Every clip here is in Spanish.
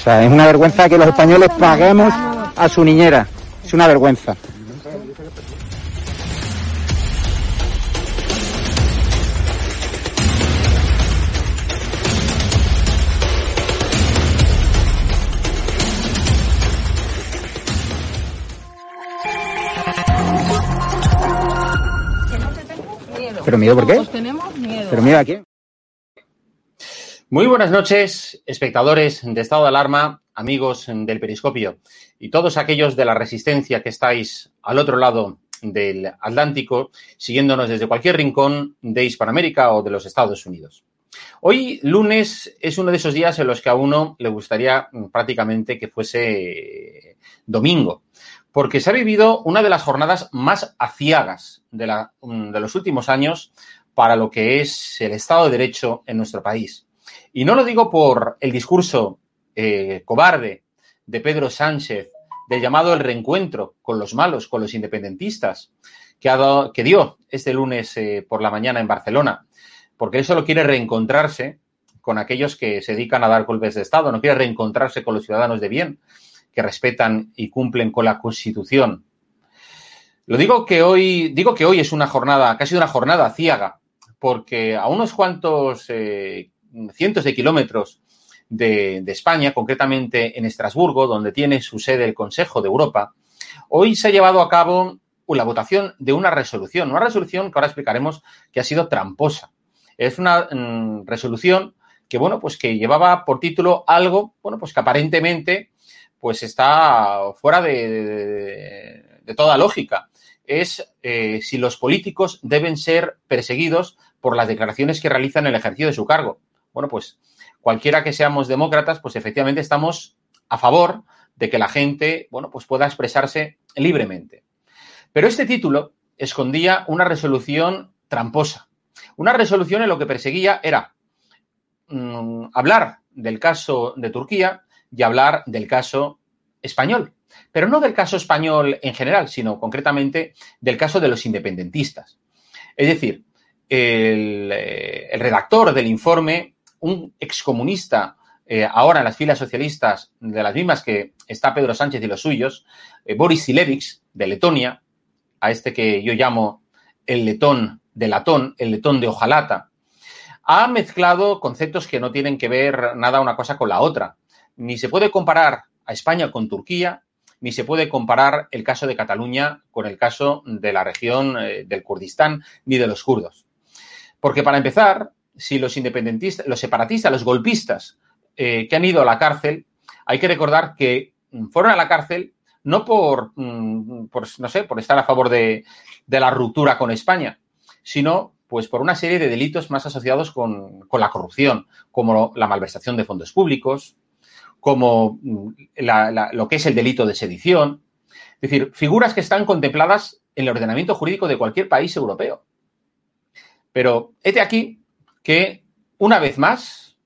O sea, es una vergüenza que los españoles paguemos a su niñera. Es una vergüenza. ¿Pero miedo por qué? Pues tenemos miedo. ¿Pero miedo a quién? Muy buenas noches, espectadores de estado de alarma, amigos del periscopio y todos aquellos de la resistencia que estáis al otro lado del Atlántico, siguiéndonos desde cualquier rincón de Hispanoamérica o de los Estados Unidos. Hoy, lunes, es uno de esos días en los que a uno le gustaría prácticamente que fuese domingo, porque se ha vivido una de las jornadas más aciagas de, de los últimos años para lo que es el Estado de Derecho en nuestro país. Y no lo digo por el discurso eh, cobarde de Pedro Sánchez del llamado el reencuentro con los malos, con los independentistas, que, ha dado, que dio este lunes eh, por la mañana en Barcelona, porque él solo quiere reencontrarse con aquellos que se dedican a dar golpes de Estado, no quiere reencontrarse con los ciudadanos de bien, que respetan y cumplen con la Constitución. Lo digo que hoy, digo que hoy es una jornada, casi una jornada ciaga, porque a unos cuantos eh, cientos de kilómetros de, España, concretamente en Estrasburgo, donde tiene su sede el Consejo de Europa, hoy se ha llevado a cabo la votación de una resolución, una resolución que ahora explicaremos que ha sido tramposa. Es una mm, resolución que, bueno, pues que llevaba por título algo, bueno, pues que aparentemente pues está fuera de, toda lógica. Es eh, si los políticos deben ser perseguidos por las declaraciones que realizan en el ejercicio de su cargo. Bueno, pues cualquiera que seamos demócratas, pues efectivamente estamos a favor de que la gente, bueno, pues pueda expresarse libremente. Pero este título escondía una resolución tramposa. Una resolución en lo que perseguía era mm, hablar del caso de Turquía y hablar del caso español. Pero no del caso español en general, sino concretamente del caso de los independentistas. Es decir, el, eh, el redactor del informe un excomunista eh, ahora en las filas socialistas, de las mismas que está Pedro Sánchez y los suyos, eh, Boris Silevich, de Letonia, a este que yo llamo el letón de latón, el letón de hojalata, ha mezclado conceptos que no tienen que ver nada una cosa con la otra. Ni se puede comparar a España con Turquía, ni se puede comparar el caso de Cataluña con el caso de la región eh, del Kurdistán ni de los kurdos. Porque para empezar, si los independentistas, los separatistas, los golpistas eh, que han ido a la cárcel, hay que recordar que fueron a la cárcel no por, mm, no sé, por estar a favor de, la ruptura con España, sino pues por una serie de delitos más asociados con, con la corrupción, como la malversación de fondos públicos, como mm, lo que es el delito de sedición. Es decir, figuras que están contempladas en el ordenamiento jurídico de cualquier país europeo. Pero este aquí que, una vez más,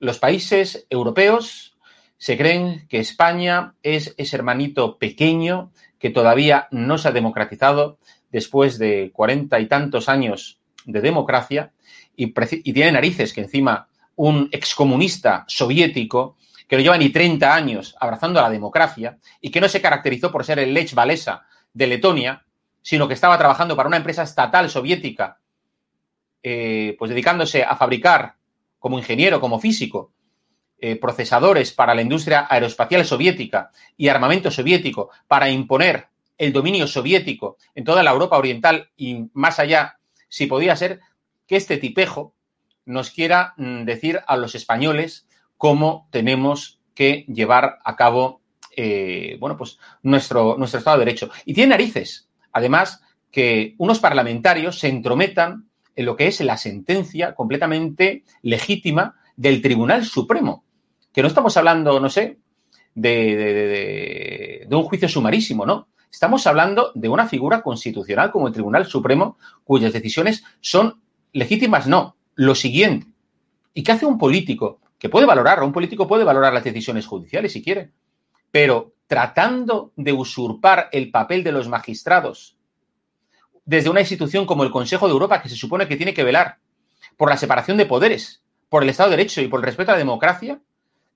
los países europeos se creen que España es ese hermanito pequeño que todavía no se ha democratizado después de cuarenta y tantos años de democracia y, tiene narices que encima un excomunista soviético que no lleva ni 30 años abrazando a la democracia y que no se caracterizó por ser el Lech Walesa de Letonia, sino que estaba trabajando para una empresa estatal soviética, eh, pues dedicándose a fabricar como ingeniero, como físico, eh, procesadores para la industria aeroespacial soviética y armamento soviético para imponer el dominio soviético en toda la Europa oriental y más allá, si podía ser que este tipejo nos quiera mm, decir a los españoles cómo tenemos que llevar a cabo, eh, bueno, pues nuestro, nuestro Estado de Derecho. Y tiene narices, además, que unos parlamentarios se entrometan en lo que es la sentencia completamente legítima del Tribunal Supremo. Que no estamos hablando, no sé, de, de, de, un juicio sumarísimo, ¿no? Estamos hablando de una figura constitucional como el Tribunal Supremo, cuyas decisiones son legítimas, no. Lo siguiente. ¿Y qué hace un político que puede valorar, un político puede valorar las decisiones judiciales si quiere, pero tratando de usurpar el papel de los magistrados desde una institución como el Consejo de Europa, que se supone que tiene que velar por la separación de poderes, por el Estado de Derecho y por el respeto a la democracia,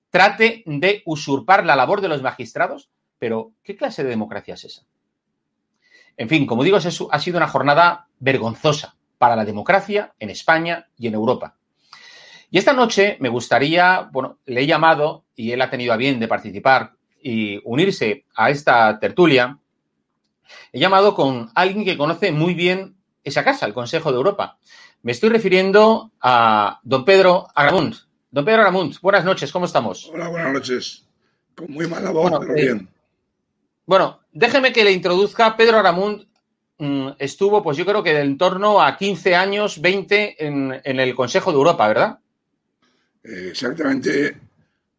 trate de usurpar la labor de los magistrados, pero ¿qué clase de democracia es esa? En fin, como digo, ha sido una jornada vergonzosa para la democracia en España y en Europa. Y esta noche me gustaría, bueno, le he llamado y él ha tenido a bien de participar y unirse a esta tertulia. He llamado con alguien que conoce muy bien esa casa, el Consejo de Europa. Me estoy refiriendo a don Pedro Aramunt. Don Pedro Aramunt, buenas noches, ¿cómo estamos? Hola, buenas noches. Con muy mala voz, bueno, pero eh, bien. Bueno, déjeme que le introduzca. Pedro Aramunt mm, estuvo, pues yo creo que en torno a 15 años, 20 en, en el Consejo de Europa, ¿verdad? Eh, exactamente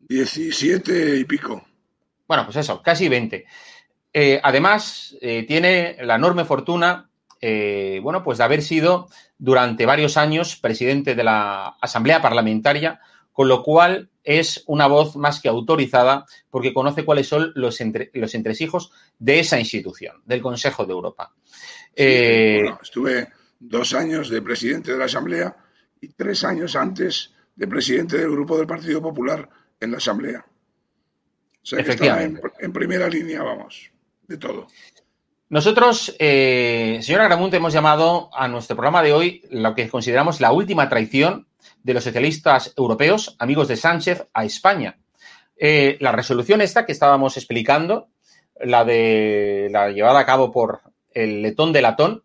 17 y pico. Bueno, pues eso, casi 20. Eh, además, eh, tiene la enorme fortuna, eh, bueno, pues de haber sido durante varios años presidente de la Asamblea Parlamentaria, con lo cual es una voz más que autorizada porque conoce cuáles son los, entre, los entresijos de esa institución, del Consejo de Europa. Sí, bueno, estuve dos años de presidente de la Asamblea y tres años antes de presidente del Grupo del Partido Popular en la Asamblea. O sea, que en, en, primera línea, vamos, de todo. Nosotros, eh, señora Gramunt, hemos llamado a nuestro programa de hoy lo que consideramos la última traición de los socialistas europeos, amigos de Sánchez, a España. Eh, la resolución esta que estábamos explicando, la de la llevada a cabo por el letón de latón,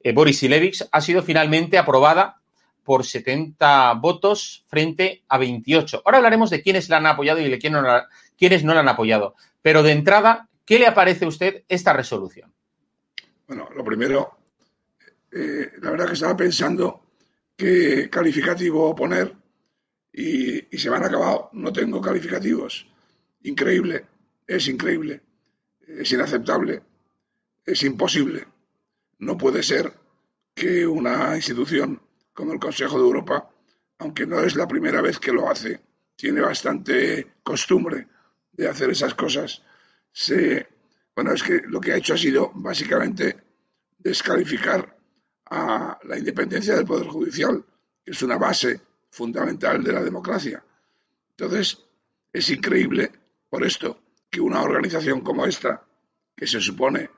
eh, Boris Ilevich, ha sido finalmente aprobada por 70 votos frente a 28. Ahora hablaremos de quiénes la han apoyado y de quiénes no la, quiénes no la han apoyado. Pero de entrada, ¿qué le aparece a usted esta resolución? Bueno, lo primero, eh, la verdad que estaba pensando qué calificativo poner y, y se me han acabado. No tengo calificativos. Increíble, es increíble, es inaceptable, es imposible. No puede ser que una institución como el Consejo de Europa, aunque no es la primera vez que lo hace, tiene bastante costumbre de hacer esas cosas. Se, bueno, es que lo que ha hecho ha sido básicamente descalificar a la independencia del Poder Judicial, que es una base fundamental de la democracia. Entonces, Es increíble, por esto, que una organización como esta, que se supone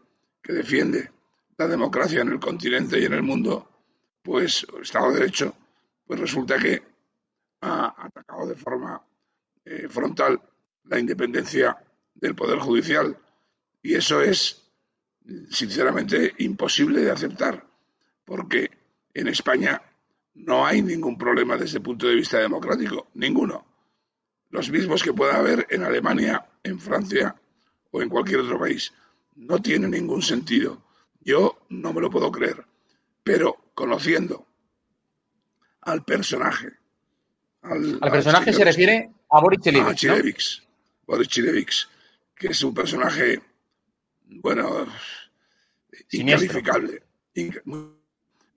que defiende la democracia en el continente y en el mundo, pues Estado de Derecho, pues resulta que ha atacado de forma eh, frontal la independencia del Poder Judicial. Y eso es, sinceramente, imposible de aceptar, porque en España no hay ningún problema desde el punto de vista democrático, ninguno. Los mismos que pueda haber en Alemania, en Francia o en cualquier otro país. No tiene ningún sentido. Yo no me lo puedo creer. Pero conociendo al personaje. Al, personaje se refiere a Boris Chilevix. Boris Chilevix, que es un personaje, bueno, incalificable.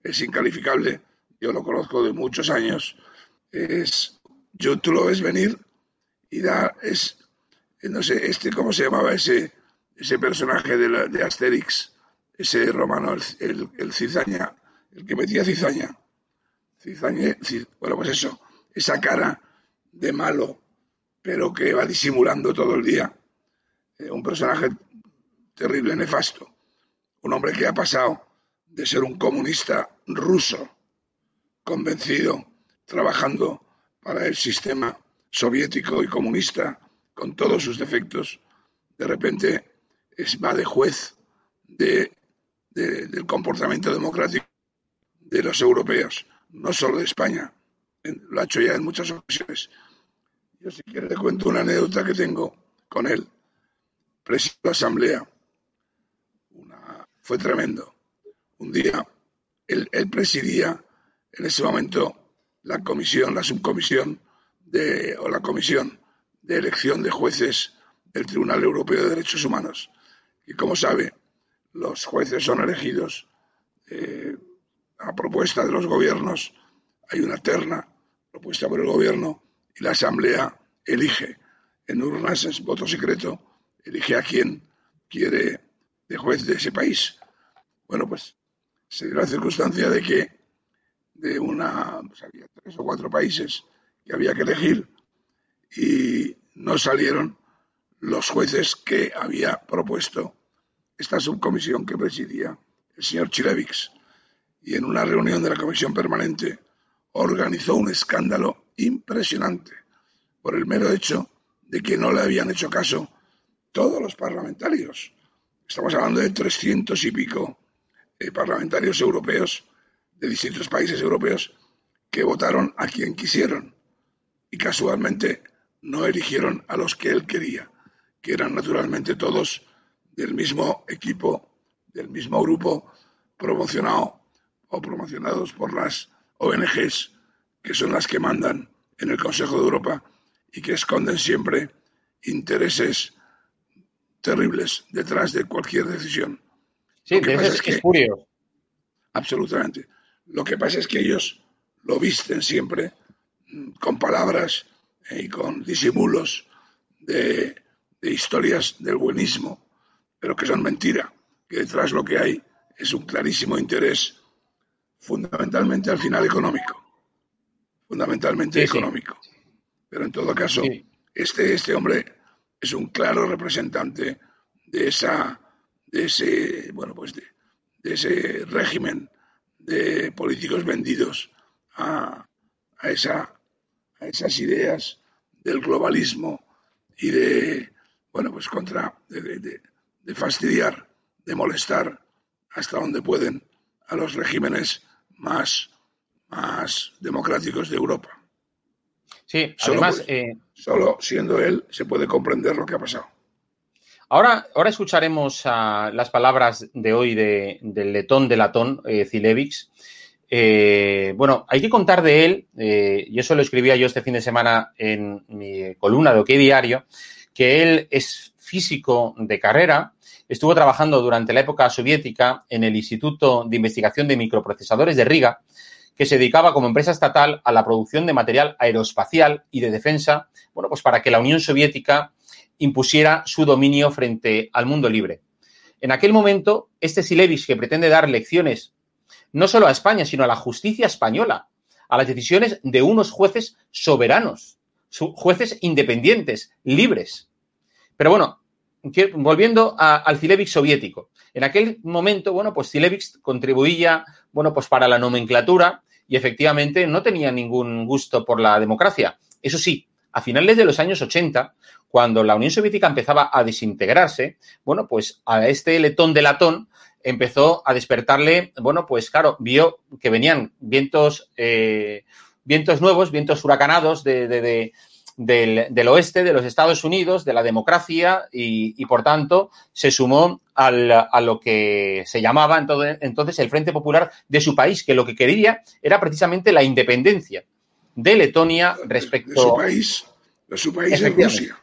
es incalificable. Yo lo conozco de muchos años. Es, yo, tú lo ves venir y da, es, no sé, este, ¿cómo se llamaba ese, ese personaje de, de Asterix? Ese romano, el, el, cizaña, el que metía cizaña. Cizaña, bueno, pues eso, esa cara de malo, pero que va disimulando todo el día. Eh, un personaje terrible, nefasto. Un hombre que ha pasado de ser un comunista ruso, convencido, trabajando para el sistema soviético y comunista, con todos sus defectos, de repente es, va de juez de, del comportamiento democrático de los europeos, no solo de España. Lo ha hecho ya en muchas ocasiones. Yo si quiere le cuento una anécdota que tengo con él. Presidió la asamblea. fue tremendo. Un día él, presidía en ese momento la comisión, la subcomisión de, o la comisión de elección de jueces del Tribunal Europeo de Derechos Humanos. Y como sabe, los jueces son elegidos eh, a propuesta de los gobiernos. Hay una terna propuesta por el gobierno y la Asamblea elige en urnas, en voto secreto, elige a quien quiere de juez de ese país. Bueno, pues se dio la circunstancia de que de una, pues había tres o cuatro países que había que elegir y no salieron los jueces que había propuesto esta subcomisión que presidía el señor Chilevix. Y en una reunión de la comisión permanente organizó un escándalo impresionante por el mero hecho de que no le habían hecho caso todos los parlamentarios. Estamos hablando de trescientos y pico eh, parlamentarios europeos de distintos países europeos que votaron a quien quisieron y casualmente no eligieron a los que él quería, que eran naturalmente todos del mismo equipo, del mismo grupo promocionado o promocionados por las ONGs, que son las que mandan en el Consejo de Europa y que esconden siempre intereses terribles detrás de cualquier decisión. Sí, de es que es Absolutamente. Lo que pasa es que ellos lo visten siempre mm, con palabras eh, y con disimulos de, de, historias del buenismo, pero que son mentira, que detrás lo que hay es un clarísimo interés, fundamentalmente al final económico fundamentalmente económico. Pero en todo caso, este, este hombre es un claro representante de esa, de ese, bueno, pues de, ese régimen de políticos vendidos a, a, esa, a esas ideas del globalismo y de, bueno, pues contra, de, de fastidiar, de molestar hasta donde pueden a los regímenes más más democráticos de Europa. Sí, además. Eh, solo siendo él se puede comprender lo que ha pasado. Ahora, ahora escucharemos las palabras de hoy del letón de latón, eh. Eh, bueno, hay que contar de él, y eso lo escribía yo este fin de semana en mi columna de OK Diario, que él es físico de carrera, estuvo trabajando durante la época soviética en el Instituto de Investigación de Microprocesadores de Riga, que se dedicaba como empresa estatal a la producción de material aeroespacial y de defensa, bueno, pues para que la Unión Soviética impusiera su dominio frente al mundo libre. En aquel momento, este Silevich, que pretende dar lecciones no solo a España, sino a la justicia española, a las decisiones de unos jueces soberanos, jueces independientes, libres. Pero bueno, volviendo al Cilevix soviético. En aquel momento, bueno, pues Cilevix contribuía, bueno, pues para la nomenclatura y efectivamente no tenía ningún gusto por la democracia. Eso sí, a finales de los años 80, cuando la Unión Soviética empezaba a desintegrarse, bueno, pues a este letón de latón empezó a despertarle, bueno, pues claro, vio que venían vientos, eh, vientos nuevos, vientos huracanados de, del, oeste, de los Estados Unidos, de la democracia y, por tanto se sumó a lo que se llamaba entonces el Frente Popular de su país, que lo que quería era precisamente la independencia de Letonia respecto... De su país, de su país es Rusia.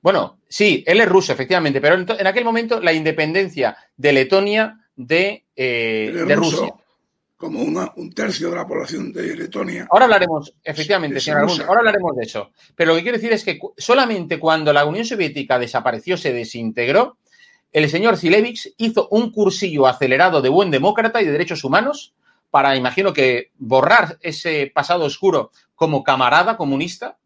Bueno, sí, él es ruso, efectivamente, pero en, aquel momento la independencia de Letonia de, eh, de Rusia como un tercio de la población de Letonia. Ahora hablaremos, efectivamente, señor ahora hablaremos de eso. Pero lo que quiero decir es que solamente cuando la Unión Soviética desapareció, se desintegró, el señor Zilevich hizo un cursillo acelerado de buen demócrata y de derechos humanos para, imagino que, borrar ese pasado oscuro como camarada comunista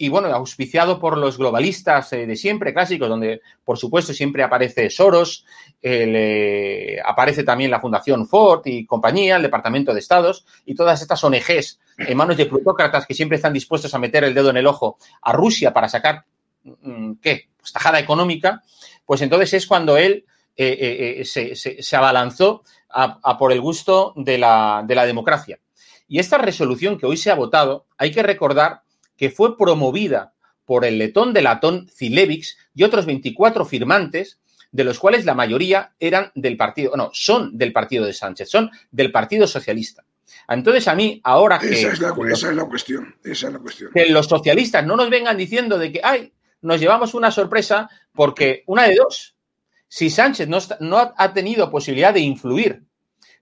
y bueno, auspiciado por los globalistas eh, de siempre, clásicos, donde por supuesto siempre aparece Soros, eh, aparece también la Fundación Ford y compañía, el Departamento de Estados y todas estas ONGs en manos de plutócratas que siempre están dispuestos a meter el dedo en el ojo a Rusia para sacar, mm, ¿qué? Pues tajada económica, pues entonces es cuando él eh, se, abalanzó a, por el gusto de la democracia. Y esta resolución que hoy se ha votado, hay que recordar que fue promovida por el letón de latón Zilevix y otros 24 firmantes, de los cuales la mayoría eran del partido, no, son del partido de Sánchez, son del Partido Socialista. Entonces, a mí, ahora que. Esa es la, cuestión. Esa es la cuestión. Que los socialistas no nos vengan diciendo de que, ay, nos llevamos una sorpresa, porque una de dos. Si Sánchez no, no ha tenido posibilidad de influir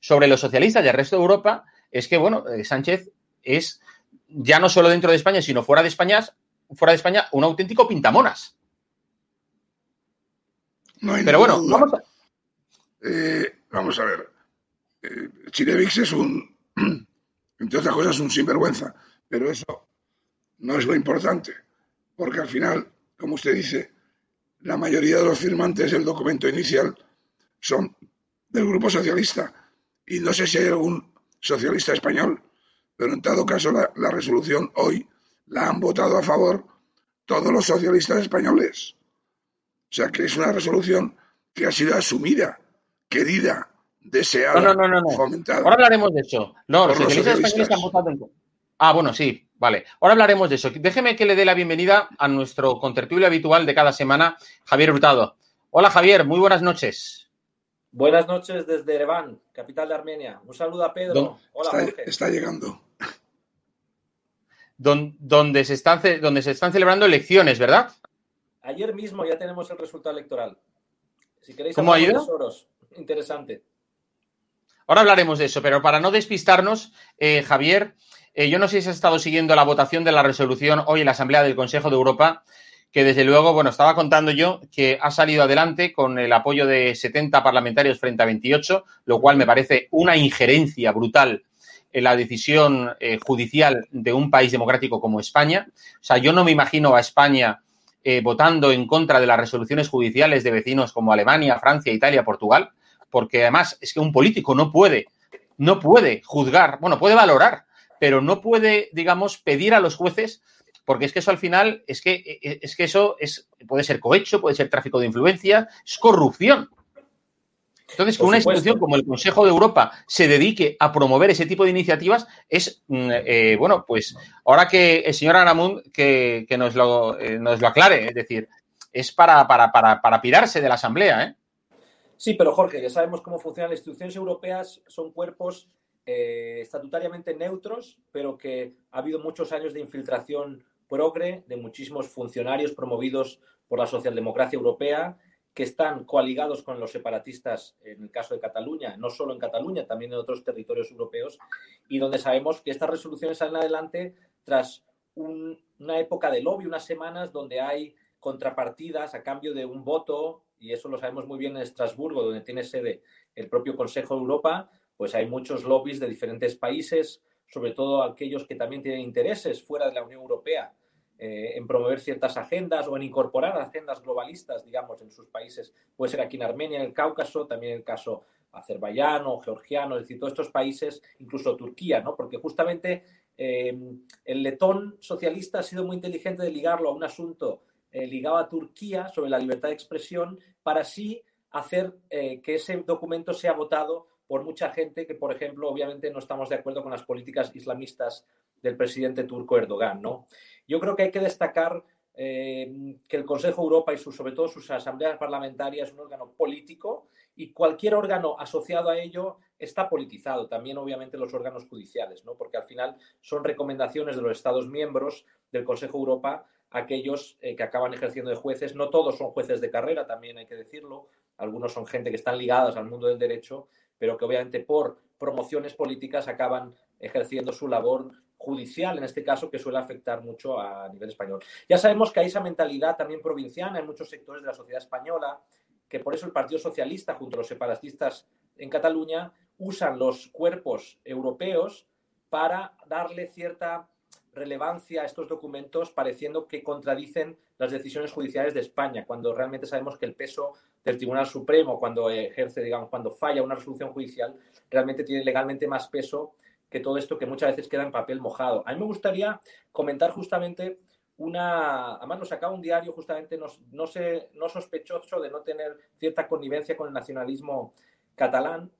sobre los socialistas y el resto de Europa, es que, bueno, eh, Sánchez es ya no solo dentro de España, sino fuera de España, fuera de España, un auténtico pintamonas. Pero bueno, vamos a... Eh, vamos a ver. Eh, Chilevix es un, entre otras cosas, un sinvergüenza, pero eso no es lo importante, porque al final, como usted dice, la mayoría de los firmantes del documento inicial son del Grupo Socialista, y no sé si hay algún socialista español pero en todo caso la, resolución hoy la han votado a favor todos los socialistas españoles. O sea que es una resolución que ha sido asumida, querida, deseada, no, no, no, fomentada. Ahora hablaremos de eso. No, los socialistas, españoles han votado en Ah, bueno, sí, vale. Ahora hablaremos de eso. Déjeme que le dé la bienvenida a nuestro contertulio habitual de cada semana, Javier Hurtado. Hola, Javier, muy buenas noches. Buenas noches desde Ereván, capital de Armenia. Un saludo a Pedro. Hola, está, Jorge. Está llegando. Donde se, están, donde se están celebrando elecciones, ¿verdad? Ayer mismo ya tenemos el resultado electoral. Si queréis ¿Cómo ha ido? interesante. Ahora hablaremos de eso, pero para no despistarnos, eh, Javier, eh, yo no sé si has estado siguiendo la votación de la resolución hoy en la Asamblea del Consejo de Europa que desde luego, bueno, estaba contando yo que ha salido adelante con el apoyo de 70 parlamentarios frente a 28, lo cual me parece una injerencia brutal la decisión eh, judicial de un país democrático como España. O sea, yo no me imagino a España eh, votando en contra de las resoluciones judiciales de vecinos como Alemania, Francia, Italia, Portugal, porque además es que un político no puede, no puede juzgar, bueno, puede valorar, pero no puede, digamos, pedir a los jueces porque es que eso al final, es que, e, e, es que eso es, puede ser cohecho, puede ser tráfico de influencia, es corrupción. Entonces, que una institución como el Consejo de Europa se dedique a promover ese tipo de iniciativas es, mm, eh, bueno, pues ahora que el señor Aramund que, nos, lo, eh, nos lo aclare, es decir, es para, para, para, para pirarse de la Asamblea. ¿eh? Sí, pero Jorge, ya sabemos cómo funcionan las instituciones europeas, son cuerpos eh, estatutariamente neutros, pero que ha habido muchos años de infiltración progre de muchísimos funcionarios promovidos por la socialdemocracia europea que están coaligados con los separatistas en el caso de Cataluña, no solo en Cataluña, también en otros territorios europeos, y donde sabemos que estas resoluciones salen adelante tras una época de lobby, unas semanas donde hay contrapartidas a cambio de un voto, y eso lo sabemos muy bien en Estrasburgo, donde tiene sede el propio Consejo de Europa, pues hay muchos lobbies de diferentes países sobre todo aquellos que también tienen intereses fuera de la Unión Europea en promover ciertas agendas o en incorporar agendas globalistas, digamos, en sus países. Puede ser aquí en Armenia, en el Cáucaso, también el caso azerbaiyano, georgiano, es decir, todos estos países, incluso Turquía, ¿no? Porque justamente el letón socialista ha sido muy inteligente de ligarlo a un asunto ligado a Turquía sobre la libertad de expresión para así hacer que ese documento sea votado por mucha gente que, por ejemplo, obviamente no estamos de acuerdo con las políticas islamistas del presidente turco Erdogan, ¿no? Yo creo que hay que destacar eh, que el Consejo de Europa y sobre todo sus asambleas parlamentarias es un órgano político y cualquier órgano asociado a ello está politizado, también obviamente los órganos judiciales, ¿no? porque al final son recomendaciones de los Estados miembros del Consejo de Europa aquellos eh, que acaban ejerciendo de jueces. No todos son jueces de carrera, también hay que decirlo, algunos son gente que están ligadas al mundo del derecho, pero que obviamente por promociones políticas acaban ejerciendo su labor judicial, en este caso, que suele afectar mucho a nivel español. Ya sabemos que hay esa mentalidad también provinciana en muchos sectores de la sociedad española, que por eso el Partido Socialista, junto a los separatistas en Cataluña, usan los cuerpos europeos para darle cierta relevancia a estos documentos, pareciendo que contradicen las decisiones judiciales de España, cuando realmente sabemos que el peso del Tribunal Supremo, cuando ejerce, digamos, cuando falla una resolución judicial, realmente tiene legalmente más peso que todo esto que muchas veces queda en papel mojado. A mí me gustaría comentar justamente una, además nos sacaba un diario justamente no, no, sé, no sospechoso de no tener cierta connivencia con el nacionalismo catalán,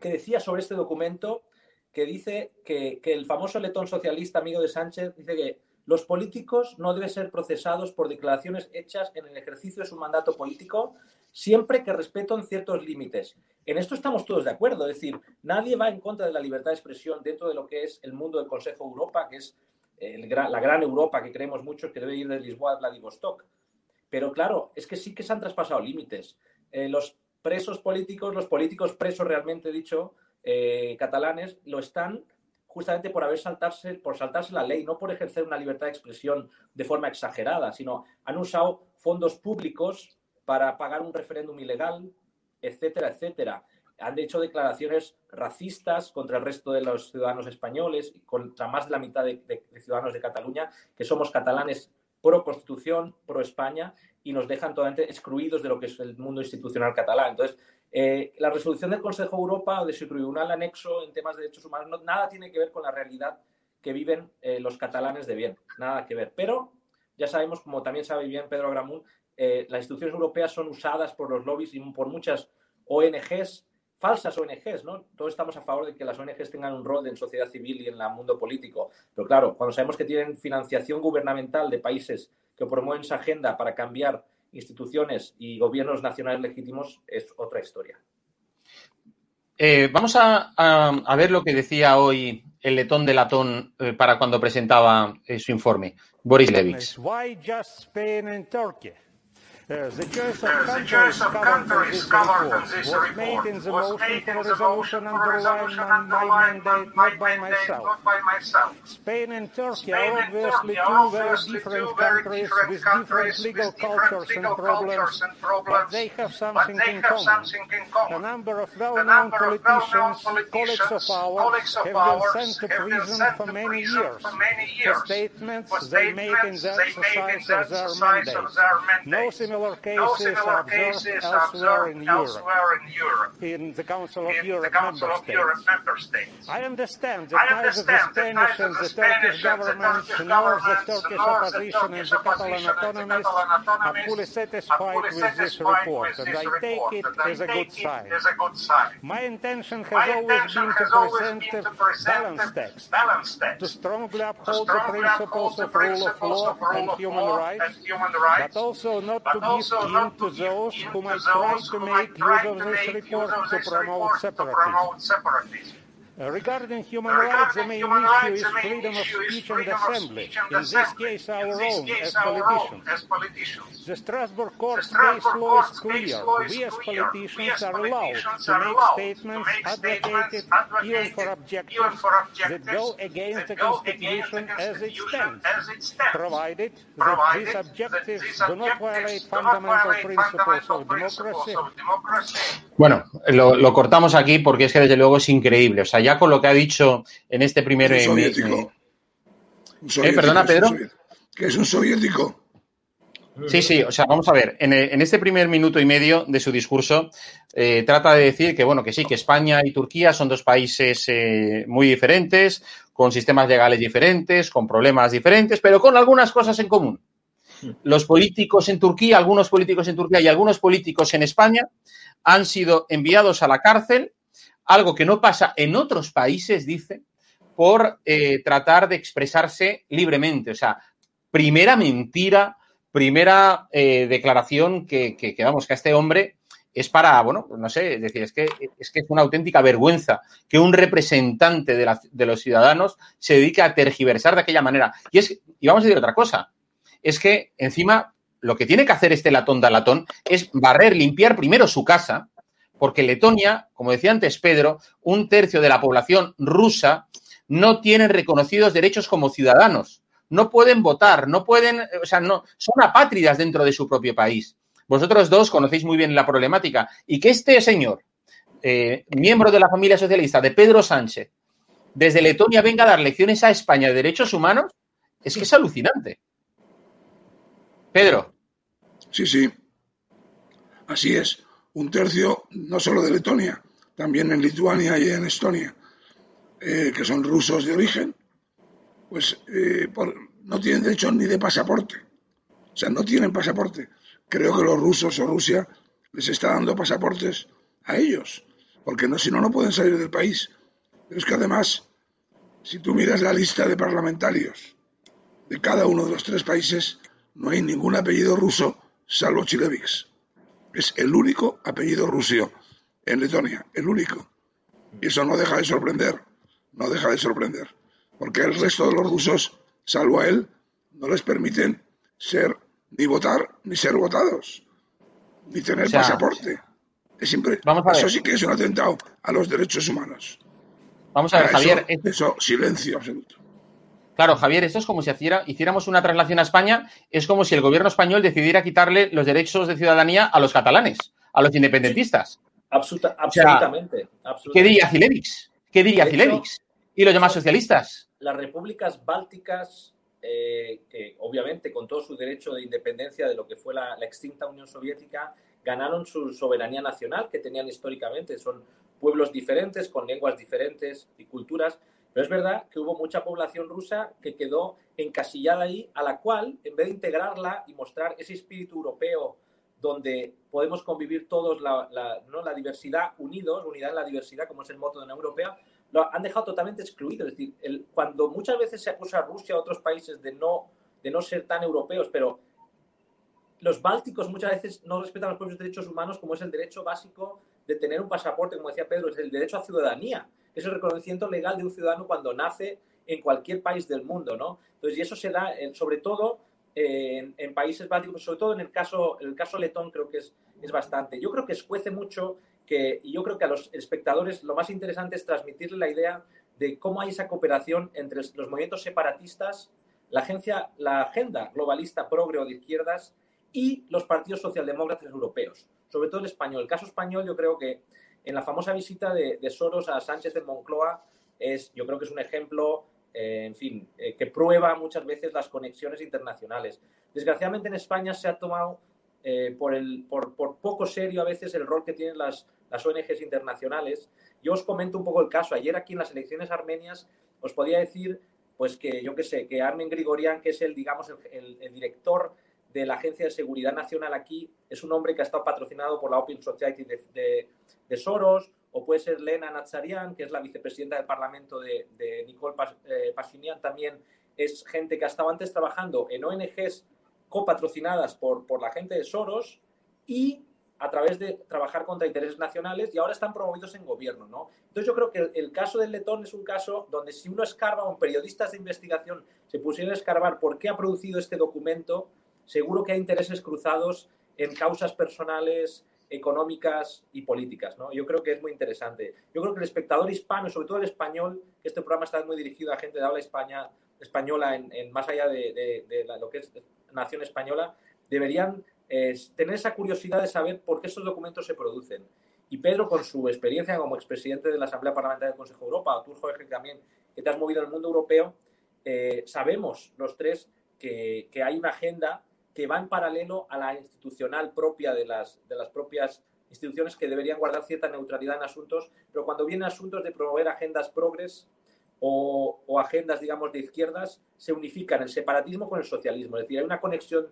que decía sobre este documento que dice que, que el famoso letón socialista amigo de Sánchez dice que los políticos no deben ser procesados por declaraciones hechas en el ejercicio de su mandato político siempre que respeten ciertos límites. En esto estamos todos de acuerdo, es decir, nadie va en contra de la libertad de expresión dentro de lo que es el mundo del Consejo Europa, que es la gran Europa que creemos mucho que debe ir de Lisboa a Vladivostok. Pero claro, es que sí que se han traspasado límites. Eh, los presos políticos, los políticos presos realmente dicho, eh, catalanes, lo están justamente por haber saltarse, por saltarse la ley, no por ejercer una libertad de expresión de forma exagerada, sino han usado fondos públicos para pagar un referéndum ilegal, etcétera, etcétera. Han hecho declaraciones racistas contra el resto de los ciudadanos españoles contra más de la mitad de, ciudadanos de Cataluña, que somos catalanes pro Constitución, pro España, y nos dejan totalmente excluidos de lo que es el mundo institucional catalán. Entonces, eh, la resolución del Consejo de Europa o de su tribunal anexo en temas de derechos humanos nada tiene que ver con la realidad que viven eh, los catalanes de bien, nada que ver. Pero ya sabemos, como también sabe bien Pedro Gramún, eh, las instituciones europeas son usadas por los lobbies y por muchas ONGs, falsas ONGs, ¿no? Todos estamos a favor de que las ONGs tengan un rol en sociedad civil y en el mundo político. Pero claro, cuando sabemos que tienen financiación gubernamental de países que promueven esa agenda para cambiar instituciones y gobiernos nacionales legítimos, es otra historia. Eh, vamos a, ver lo que decía hoy el letón de latón eh, para cuando presentaba su informe, Boris Levix. The choice of countries, choice of countries covered in this report was made in the motion for resolution underlined by mandate, not by myself. Spain and Turkey are obviously two very different countries with different legal cultures and problems, but they have something, in, common. something in common. A number of well-known politicians, colleagues of ours, have been sent to prison for many years for statements they made in the exercise of their mandate. No similar similar cases, no similar cases elsewhere, in, elsewhere in Europe, in the Council of, Europe, Council member, of States. Europe member States. I understand that neither the Spanish and the Turkish governments nor the Turkish opposition and the Catalan autonomists are fully satisfied with this report, and I take it as a good sign. My intention has always been to present a balanced text, to strongly uphold the principles of rule of law and human rights, but also not to also not to those who might try to make use of this report to promote separatism. Uh, regarding human rights, the main issue is freedom of speech and assembly. In this case, our own as politicians. The Strasbourg court case law is clear. We as politicians are allowed to make statements advocated even for objectives that go against the Constitution as it stands, provided that these objectives do not violate fundamental principles of democracy. Bueno, lo, lo cortamos aquí porque es que desde luego es increíble. O sea, ya con lo que ha dicho en este primer... Un soviético. Eh, ¿Perdona, Pedro? que es un soviético. Sí, sí, o sea, vamos a ver, en, este primer minuto y medio de su discurso eh, trata de decir que, bueno, que sí, que España y Turquía son dos países eh, muy diferentes, con sistemas legales diferentes, con problemas diferentes, pero con algunas cosas en común. Los políticos en Turquía, algunos políticos en Turquía y algunos políticos en España han sido enviados a la cárcel, algo que no pasa en otros países, dice, por eh, tratar de expresarse libremente. O sea, primera mentira primera eh, declaración que, que, que, vamos, que a este hombre es para, bueno, no sé, es decir, es que es, que es una auténtica vergüenza que un representante de, de, los ciudadanos se dedique a tergiversar de aquella manera. Y, es, y vamos a decir otra cosa, es que encima lo que tiene que hacer este latón da latón es barrer, limpiar primero su casa, porque Letonia, como decía antes Pedro, un tercio de la población rusa no tienen reconocidos derechos como ciudadanos no pueden votar, no pueden, o sea, no, son apátridas dentro de su propio país. Vosotros dos conocéis muy bien la problemática y que este señor, eh, miembro de la familia socialista de Pedro Sánchez, desde Letonia venga a dar lecciones a España de derechos humanos, es que es alucinante. Pedro. Sí, sí. Así es. Un tercio, no solo de Letonia, también en Lituania y en Estonia, eh, que son rusos de origen, pues eh, no tienen derecho ni de pasaporte. O sea, no tienen pasaporte. Creo que los rusos o Rusia les está dando pasaportes a ellos, porque si no, no pueden salir del país. Pero es que además, si tú miras la lista de parlamentarios de cada uno de los tres países, no hay ningún apellido ruso salvo Chilevix. Es el único apellido ruso en Letonia, el único. Y eso no deja de sorprender, no deja de sorprender porque el resto de los rusos, salvo a él, no les permiten ser ni votar ni ser votados, ni tener pasaporte. Es Eso sí que es un atentado a los derechos humanos. Vamos a ver, Javier. Eso, silencio absoluto. Claro, Javier, esto es como si hiciéramos una traslación a España, es como si el gobierno español decidiera quitarle los derechos de ciudadanía a los catalanes, a los independentistas. absolutamente, ¿Qué diría Cilevix? ¿Qué diría Cilevix? ¿Y los demás socialistas? las repúblicas bálticas, eh, que obviamente con todo su derecho de independencia de lo que fue la, extinta Unión Soviética, ganaron su soberanía nacional que tenían históricamente. Son pueblos diferentes, con lenguas diferentes y culturas, pero es verdad que hubo mucha población rusa que quedó encasillada ahí, a la cual, en vez de integrarla y mostrar ese espíritu europeo donde podemos convivir todos la, ¿no? la diversidad unidos, unidad en la diversidad, como es el moto de la Europea, lo han dejado totalmente excluido. Es decir, cuando muchas veces se acusa a Rusia a otros países de no, de no ser tan europeos, pero los bálticos muchas veces no respetan los propios derechos humanos, como es el derecho básico de tener un pasaporte, como decía Pedro, es el derecho a ciudadanía, es el reconocimiento legal de un ciudadano cuando nace en cualquier país del mundo, ¿no? Entonces, y eso se da eh, sobre todo en, en, países bálticos, sobre todo en el caso, el caso letón creo que es, es bastante. Yo creo que escuece mucho y yo creo que a los espectadores lo más interesante es transmitirle la idea de cómo hay esa cooperación entre los movimientos separatistas, la, agencia, la agenda globalista progre de izquierdas y los partidos socialdemócratas europeos, sobre todo el español. El caso español yo creo que en la famosa visita de, de Soros a Sánchez de Moncloa es, yo creo que es un ejemplo, eh, en fin, eh, que prueba muchas veces las conexiones internacionales. Desgraciadamente en España se ha tomado eh, por, el, por, por, poco serio a veces el rol que tienen las, las ONGs internacionales. Yo os comento un poco el caso. Ayer aquí en las elecciones armenias os podía decir, pues que yo qué sé, que Armen Grigorian, que es el, digamos, el, el, director de la Agencia de Seguridad Nacional aquí, es un hombre que ha estado patrocinado por la Open Society de, de, Soros, o puede ser Lena Nazarian, que es la vicepresidenta del Parlamento de, de Nicole eh, Pashinyan, también es gente que ha estado antes trabajando en ONGs copatrocinadas por, por la gente de Soros y a través de trabajar contra intereses nacionales y ahora están promovidos en gobierno, ¿no? Entonces yo creo que el, caso del letón es un caso donde si uno escarba o periodistas de investigación se pusieran a escarbar por qué ha producido este documento, seguro que hay intereses cruzados en causas personales, económicas y políticas, ¿no? Yo creo que es muy interesante. Yo creo que el espectador hispano, sobre todo el español, que este programa está muy dirigido a gente de habla España, española, en, en más allá de, de, de la, lo que es nación española, deberían eh, tener esa curiosidad de saber por qué estos documentos se producen. Y Pedro, con su experiencia como expresidente de la Asamblea Parlamentaria del Consejo de Europa, tú, Jorge, también, que te has movido en el mundo europeo, eh, sabemos los tres que, que, hay una agenda que va en paralelo a la institucional propia de las, de las propias instituciones que deberían guardar cierta neutralidad en asuntos, pero cuando vienen asuntos de promover agendas progres o, o, agendas, digamos, de izquierdas, se unifican el separatismo con el socialismo. Es decir, hay una conexión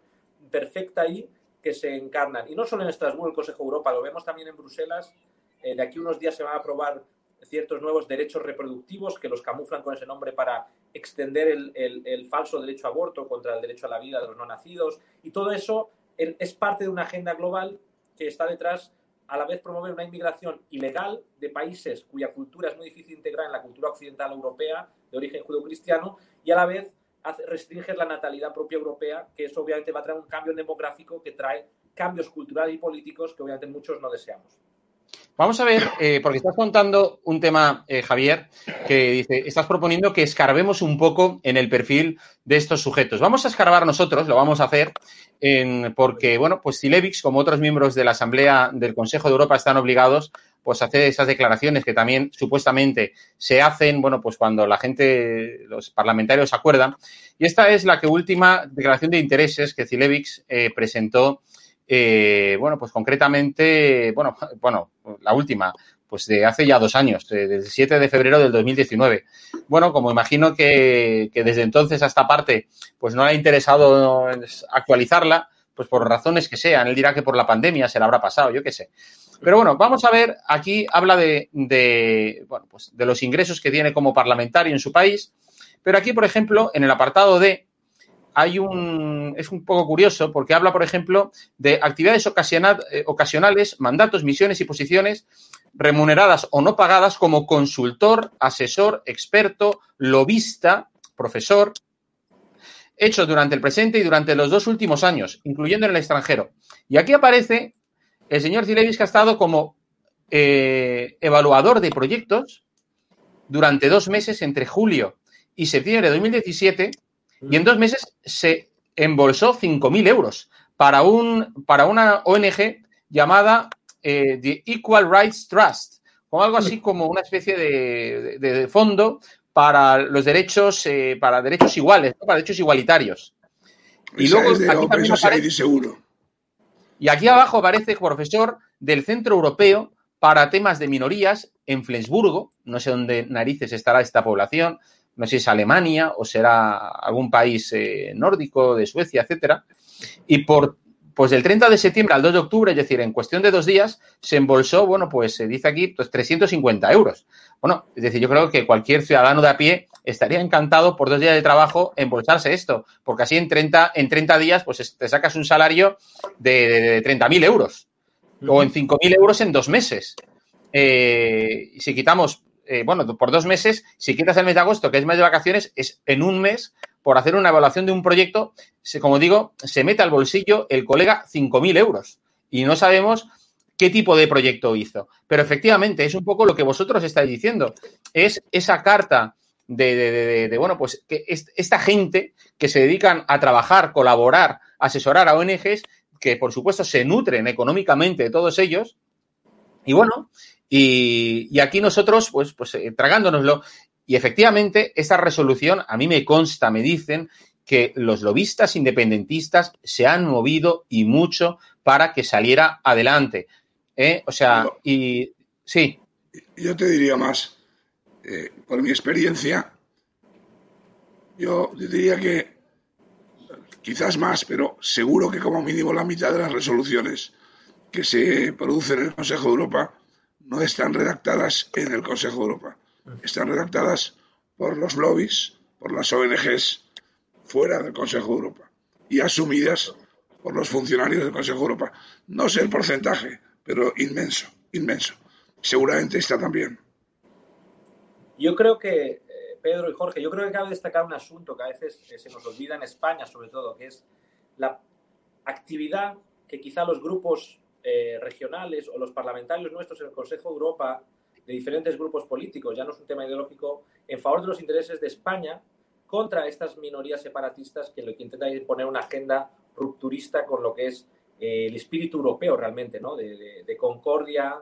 perfecta ahí que se encarnan. Y no solo en Estrasburgo, el Consejo Europa, lo vemos también en Bruselas. Eh, de aquí unos días se van a aprobar ciertos nuevos derechos reproductivos que los camuflan con ese nombre para extender el, el, falso derecho a aborto contra el derecho a la vida de los no nacidos. Y todo eso es parte de una agenda global que está detrás, a la vez promover una inmigración ilegal de países cuya cultura es muy difícil integrar en la cultura occidental europea de origen judeocristiano y a la vez restringir la natalidad propia europea, que eso obviamente va a traer un cambio demográfico que trae cambios culturales y políticos que obviamente muchos no deseamos. Vamos a ver, eh, porque estás contando un tema, eh, Javier, que dice, estás proponiendo que escarbemos un poco en el perfil de estos sujetos. Vamos a escarbar nosotros, lo vamos a hacer, en, porque, bueno, pues Silevix, como otros miembros de la Asamblea del Consejo de Europa, están obligados pues a hacer esas declaraciones que también supuestamente se hacen, bueno, pues cuando la gente, los parlamentarios acuerdan. Y esta es la que última declaración de intereses que Cilevix eh, presentó eh, bueno, pues concretamente, bueno, bueno, la última, pues de hace ya dos años, desde el 7 de febrero del 2019. Bueno, como imagino que, que desde entonces a esta parte, pues no le ha interesado actualizarla, pues por razones que sean. Él dirá que por la pandemia se la habrá pasado, yo qué sé. Pero bueno, vamos a ver, aquí habla de, de, bueno, pues de los ingresos que tiene como parlamentario en su país, pero aquí, por ejemplo, en el apartado D, hay un, es un poco curioso porque habla, por ejemplo, de actividades eh, ocasionales, mandatos, misiones y posiciones remuneradas o no pagadas como consultor, asesor, experto, lobista, profesor, hechos durante el presente y durante los dos últimos años, incluyendo en el extranjero. Y aquí aparece el señor Zilevis que ha estado como eh, evaluador de proyectos durante dos meses entre julio y septiembre de 2017 y en dos meses se embolsó 5.000 euros para, un, para una ONG llamada eh, The Equal Rights Trust, o algo así como una especie de, de, de fondo para los derechos, eh, para derechos iguales, ¿no? para derechos igualitarios. Y luego aquí también aparece, seguro. Y aquí abajo aparece profesor del Centro Europeo para temas de minorías en Flensburgo, no sé dónde narices estará esta población, no sé si es Alemania o será algún país eh, nórdico, de Suecia, etcétera. Y por, pues del 30 de septiembre al 2 de octubre, es decir, en cuestión de dos días, se embolsó, bueno, pues se dice aquí, pues 350 euros. Bueno, es decir, yo creo que cualquier ciudadano de a pie estaría encantado por dos días de trabajo embolsarse esto, porque así en 30, en 30 días, pues te sacas un salario de, de, de 30.000 euros o en 5.000 euros en dos meses. Eh, si quitamos eh, bueno, por dos meses, si quitas el mes de agosto, que es mes de vacaciones, es en un mes, por hacer una evaluación de un proyecto, como digo, se mete al bolsillo el colega 5.000 euros. Y no sabemos qué tipo de proyecto hizo. Pero efectivamente, es un poco lo que vosotros estáis diciendo. Es esa carta de, de, bueno, pues que es, esta gente que se dedican a trabajar, colaborar, asesorar a ONGs, que por supuesto se nutren económicamente de todos ellos. Y bueno, y, y aquí nosotros, pues, pues eh, tragándonoslo. Y efectivamente, esta resolución, a mí me consta, me dicen que los lobistas independentistas se han movido y mucho para que saliera adelante. ¿eh? O sea, y sí. Yo te diría más, eh, por mi experiencia, yo diría que quizás más, pero seguro que como mínimo la mitad de las resoluciones que se producen en el Consejo de Europa no están redactadas en el Consejo de Europa. Están redactadas por los lobbies, por las ONGs fuera del Consejo de Europa y asumidas por los funcionarios del Consejo de Europa. No sé el porcentaje, pero inmenso, inmenso. Seguramente está también. Yo creo que, eh, Pedro y Jorge, yo creo que cabe destacar un asunto que a veces eh, se nos olvida en España, sobre todo, que es la actividad que quizá los grupos eh, regionales o los parlamentarios nuestros en el Consejo de Europa, de diferentes grupos políticos, ya no es un tema ideológico, en favor de los intereses de España contra estas minorías separatistas que lo que intentan es poner una agenda rupturista con lo que es eh, el espíritu europeo realmente, ¿no? de, concordia,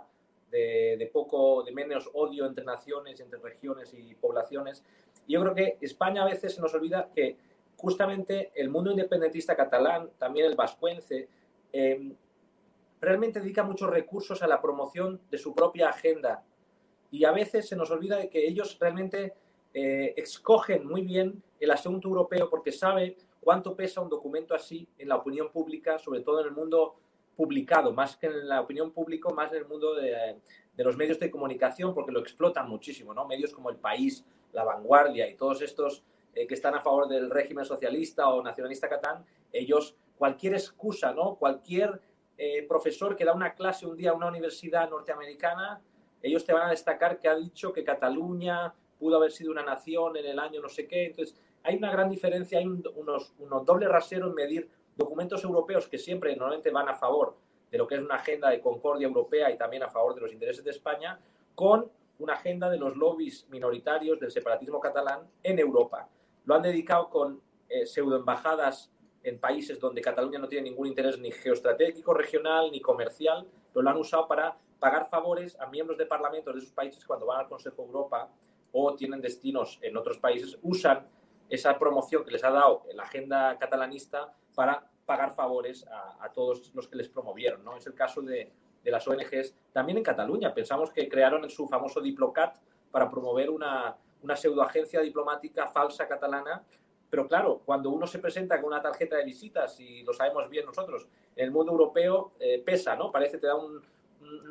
de, poco, de menos odio entre naciones, entre regiones y poblaciones. Y yo creo que España a veces se nos olvida que justamente el mundo independentista catalán, también el vascuence, em, realmente dedica muchos recursos a la promoción de su propia agenda. Y a veces se nos olvida de que ellos realmente eh, escogen muy bien el asunto europeo porque sabe cuánto pesa un documento así en la opinión pública, sobre todo en el mundo publicado, más que en la opinión pública, más en el mundo de, los medios de comunicación, porque lo explotan muchísimo, ¿no? Medios como El País, La Vanguardia y todos estos eh, que están a favor del régimen socialista o nacionalista catán, ellos, cualquier excusa, ¿no? Cualquier eh, profesor que da una clase un día a una universidad norteamericana, ellos te van a destacar que ha dicho que Cataluña pudo haber sido una nación en el año no sé qué. Entonces, hay una gran diferencia, hay unos, unos doble rasero en medir documentos europeos que siempre normalmente van a favor de lo que es una agenda de concordia europea y también a favor de los intereses de España, con una agenda de los lobbies minoritarios del separatismo catalán en Europa. Lo han dedicado con eh, pseudoembajadas en países donde Cataluña no tiene ningún interés ni geoestratégico, regional, ni comercial, lo han usado para pagar favores a miembros de parlamentos de esos países cuando van al Consejo de Europa o tienen destinos en otros países, usan esa promoción que les ha dado la agenda catalanista para pagar favores a, todos los que les promovieron. ¿no? Es el caso de, las ONGs también en Cataluña. Pensamos que crearon su famoso Diplocat para promover una, una pseudoagencia diplomática falsa catalana. Pero claro, cuando uno se presenta con una tarjeta de visitas, y lo sabemos bien nosotros, en el mundo europeo eh, pesa, ¿no? Parece que te da un,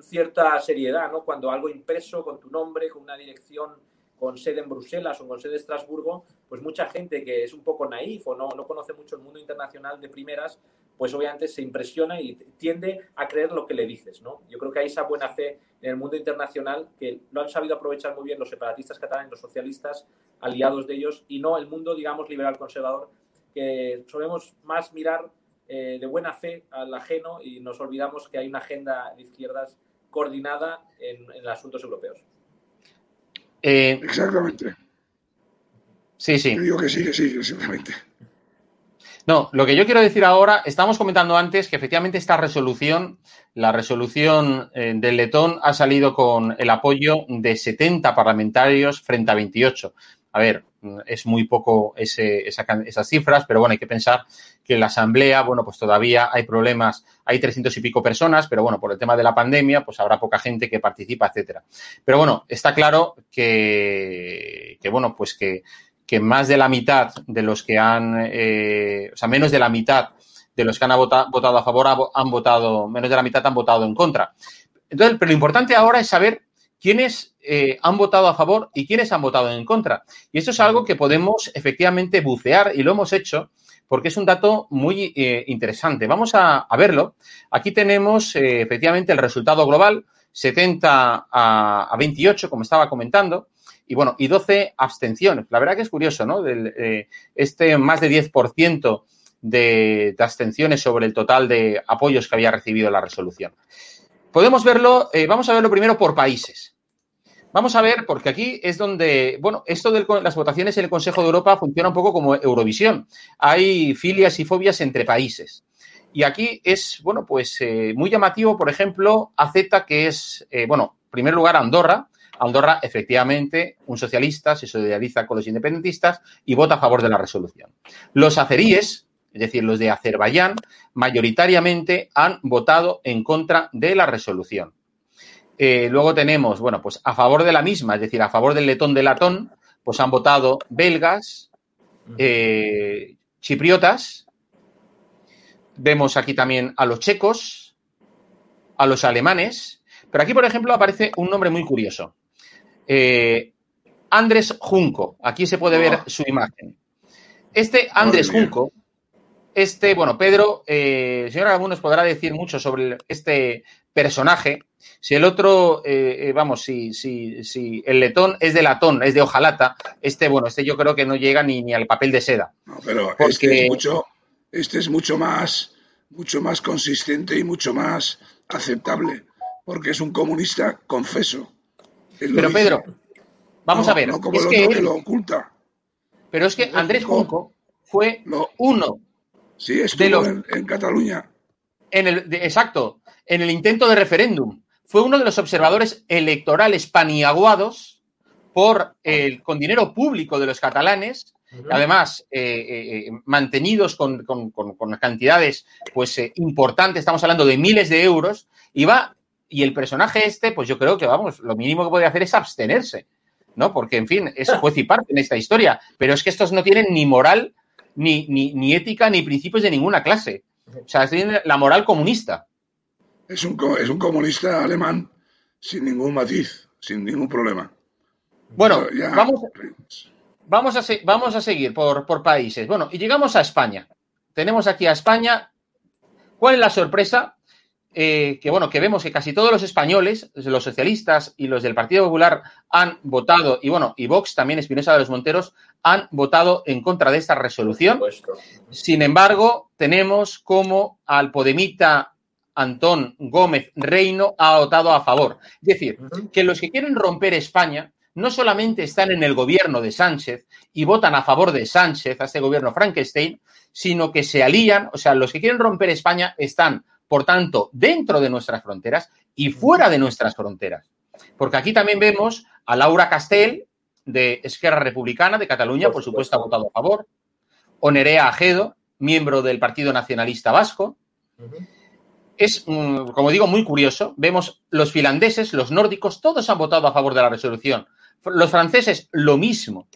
cierta seriedad, ¿no? Cuando algo impreso con tu nombre, con una dirección con sede en Bruselas o con sede en Estrasburgo, pues mucha gente que es un poco naif o no, no conoce mucho el mundo internacional de primeras, pues obviamente se impresiona y tiende a creer lo que le dices, ¿no? Yo creo que hay esa buena fe en el mundo internacional que lo han sabido aprovechar muy bien los separatistas catalanes, los socialistas, aliados de ellos, y no el mundo, digamos, liberal conservador, que solemos más mirar eh, de buena fe al ajeno y nos olvidamos que hay una agenda de izquierdas coordinada en, en asuntos europeos. Eh, exactamente. Sí, sí. Yo digo que sí, que sí, exactamente. No, lo que yo quiero decir ahora, estamos comentando antes que efectivamente esta resolución, la resolución eh, del Letón, ha salido con el apoyo de 70 parlamentarios frente a 28. A ver, es muy poco esas cifras, pero bueno, hay que pensar que en la Asamblea, bueno, pues todavía hay problemas, hay 300 y pico personas, pero bueno, por el tema de la pandemia, pues habrá poca gente que participa, etcétera. Pero bueno, está claro que, que bueno, pues que, que más de la mitad de los que han, eh, o sea, menos de la mitad de los que han votado a favor han votado, menos de la mitad han votado en contra. Entonces, pero lo importante ahora es saber quiénes eh, han votado a favor y quiénes han votado en contra. Y esto es algo que podemos efectivamente bucear y lo hemos hecho porque es un dato muy eh, interesante. Vamos a, verlo. Aquí tenemos eh, efectivamente el resultado global, 70 a, 28, como estaba comentando, y bueno, y 12 abstenciones. La verdad que es curioso, ¿no? Del, este más de 10% de, de abstenciones sobre el total de apoyos que había recibido la resolución. Podemos verlo, vamos a verlo primero por países. Vamos a ver, porque aquí es donde, bueno, esto de las votaciones en el Consejo de Europa funciona un poco como Eurovisión. Hay filias y fobias entre países. Y aquí es, bueno, pues eh, muy llamativo, por ejemplo, AZ, que es, eh, bueno, en primer lugar Andorra. Andorra, efectivamente, un socialista se solidariza con los independentistas y vota a favor de la resolución. Los azeríes, es decir, los de Azerbaiyán, mayoritariamente han votado en contra de la resolución. Eh, luego tenemos, bueno, pues a favor de la misma, es decir, a favor del letón de latón, pues han votado belgas, eh, chipriotas, vemos aquí también a los checos, a los alemanes, pero aquí, por ejemplo, aparece un nombre muy curioso. Eh, Andrés Junco, aquí se puede ver su imagen. Este Andrés Junco este, bueno, Pedro, eh, el señor Agún nos podrá decir mucho sobre este personaje. Si el otro, eh, eh, vamos, si, si, si el letón es de latón, es de hojalata, este, bueno, este yo creo que no llega ni, ni al papel de seda. No, pero este es mucho, este es mucho más, mucho más consistente y mucho más aceptable, porque es un comunista confeso. Pero Pedro, vamos a ver. No como el otro que, lo oculta. Pero es que Andrés Junco fue uno Sí, estuvo en, Cataluña. En el, exacto, en el intento de referéndum. Fue uno de los observadores electorales paniaguados por el, con dinero público de los catalanes además eh, mantenidos con, cantidades pues importantes, estamos hablando de miles de euros, y va, y el personaje este, pues yo creo que vamos, lo mínimo que puede hacer es abstenerse, ¿no? Porque, en fin, es juez y parte en esta historia, pero es que estos no tienen ni moral, ni, ni, ni ética, ni principios de ninguna clase. O sea, tienen la moral comunista. Es un, es un comunista alemán sin ningún matiz, sin ningún problema. Bueno, vamos, vamos, a, vamos a seguir por, por países. Bueno, y llegamos a España. Tenemos aquí a España. ¿Cuál es la sorpresa? Eh, que bueno, que vemos que casi todos los españoles, los socialistas y los del Partido Popular han votado, y bueno, y Vox también, Espinosa de los Monteros, han votado en contra de esta resolución. Sin embargo, tenemos como al Podemita Antón Gómez Reino ha votado a favor. Es decir, que los que quieren romper España no solamente están en el gobierno de Sánchez y votan a favor de Sánchez, a este gobierno Frankenstein, sino que se alían, o sea, los que quieren romper España están, por tanto, dentro de nuestras fronteras y fuera de nuestras fronteras. Porque aquí también vemos a Laura Castel, de Esquerra Republicana de Cataluña, por, supuesto, ha votado a favor, o Nerea Ajedo, miembro del Partido Nacionalista Vasco, es, mm, como digo, muy curioso. Vemos los finlandeses, los nórdicos, todos han votado a favor de la resolución. Los franceses, lo mismo.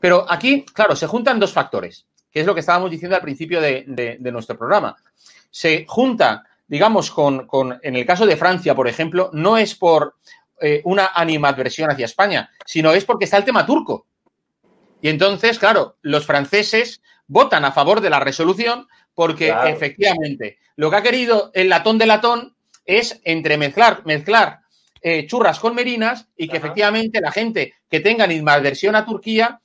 Pero aquí, claro, se juntan dos factores, que es lo que estábamos diciendo al principio de, nuestro programa. Se junta, digamos, con, en el caso de Francia, por ejemplo, no es por eh, una animadversión hacia España, sino es porque está el tema turco. Y entonces, claro, los franceses votan a favor de la resolución porque efectivamente lo que ha querido el latón de latón es entremezclar mezclar eh, churras con merinas y que efectivamente la gente que tenga animadversión a Turquía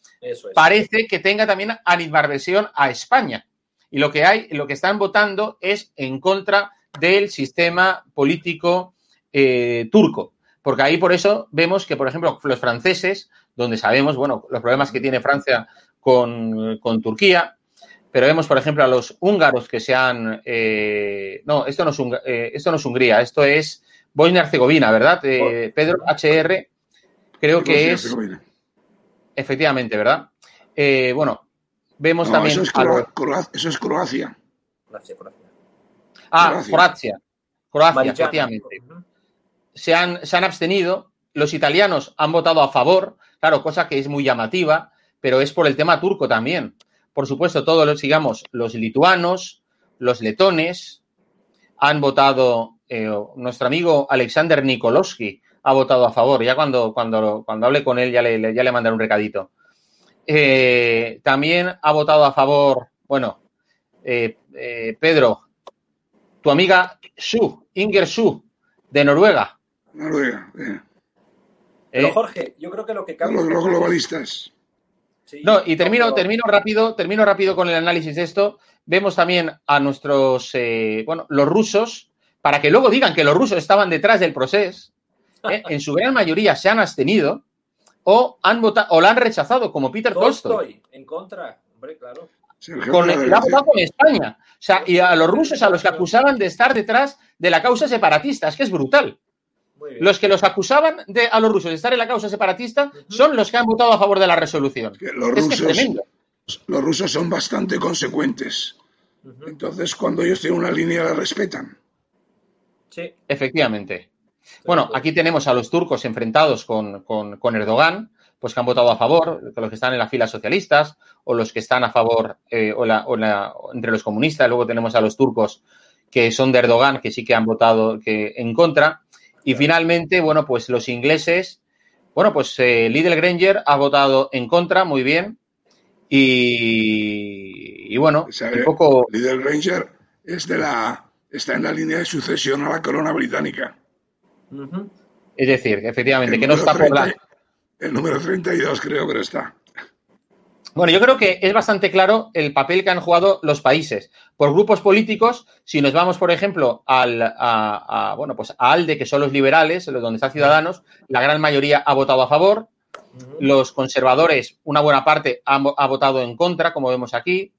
parece que tenga también animadversión a España. Y lo que hay, lo que están votando es en contra del sistema político eh, turco. Porque ahí por eso vemos que, por ejemplo, los franceses, donde sabemos, bueno, los problemas que tiene Francia con, con Turquía, pero vemos, por ejemplo, a los húngaros que se han... Eh, no, esto no, es eh, esto no es Hungría, esto es Bosnia-Herzegovina, ¿verdad? Eh, Pedro HR, creo que es... Efectivamente, ¿verdad? bueno, vemos también... Eso es, Croacia. Eso es Croacia. Ah, Croacia. Croacia, efectivamente. Se han, se han abstenido. Los italianos han votado a favor, claro, cosa que es muy llamativa, pero es por el tema turco también por supuesto, todos los, digamos, los lituanos, los letones, han votado, eh, nuestro amigo Alexander Nikolowski ha votado a favor. Ya cuando, cuando, cuando hable con él ya le, ya le mandaré un recadito. Eh, también ha votado a favor, bueno, eh, Pedro, tu amiga Su, Inger Su, de Noruega. Noruega, Pero Jorge, yo creo que lo que cambia. Los globalistas no, y termino, termino rápido, termino rápido con el análisis de esto. Vemos también a nuestros, eh, bueno, los rusos, para que luego digan que los rusos estaban detrás del proceso, ¿eh? en su gran mayoría se han abstenido o han votado o la han rechazado, como Peter Tolstoy. en contra, hombre, claro. Con, con España. O sea, y a los rusos a los que acusaban de estar detrás de la causa separatista. Es que es brutal. Los que los acusaban de, a los rusos de estar en la causa separatista son los que han votado a favor de la resolución. los, rusos, los rusos son bastante consecuentes. Entonces, cuando ellos tienen una línea, la respetan. Sí. Efectivamente. Bueno, aquí tenemos a los turcos enfrentados con, Erdogan, pues que han votado a favor, los que están en las filas socialistas, o los que están a favor, eh, o, entre los comunistas. Luego tenemos a los turcos que son de Erdogan, que sí que han votado que, en contra. Y finalmente, bueno, pues los ingleses, bueno, pues eh, Lidl Granger ha votado en contra, muy bien. Y, bueno, un poco... Lidl Granger es de la, está en la línea de sucesión a la corona británica. Es decir, efectivamente, que no está por la... El número 32 creo que está. Bueno, yo creo que es bastante claro el papel que han jugado los países. Por grupos políticos, si nos vamos, por ejemplo, al, a, bueno, pues a ALDE, que son los liberales, donde están Ciudadanos, la gran mayoría ha votado a favor. Los conservadores, una buena parte, ha, votado en contra, como vemos aquí.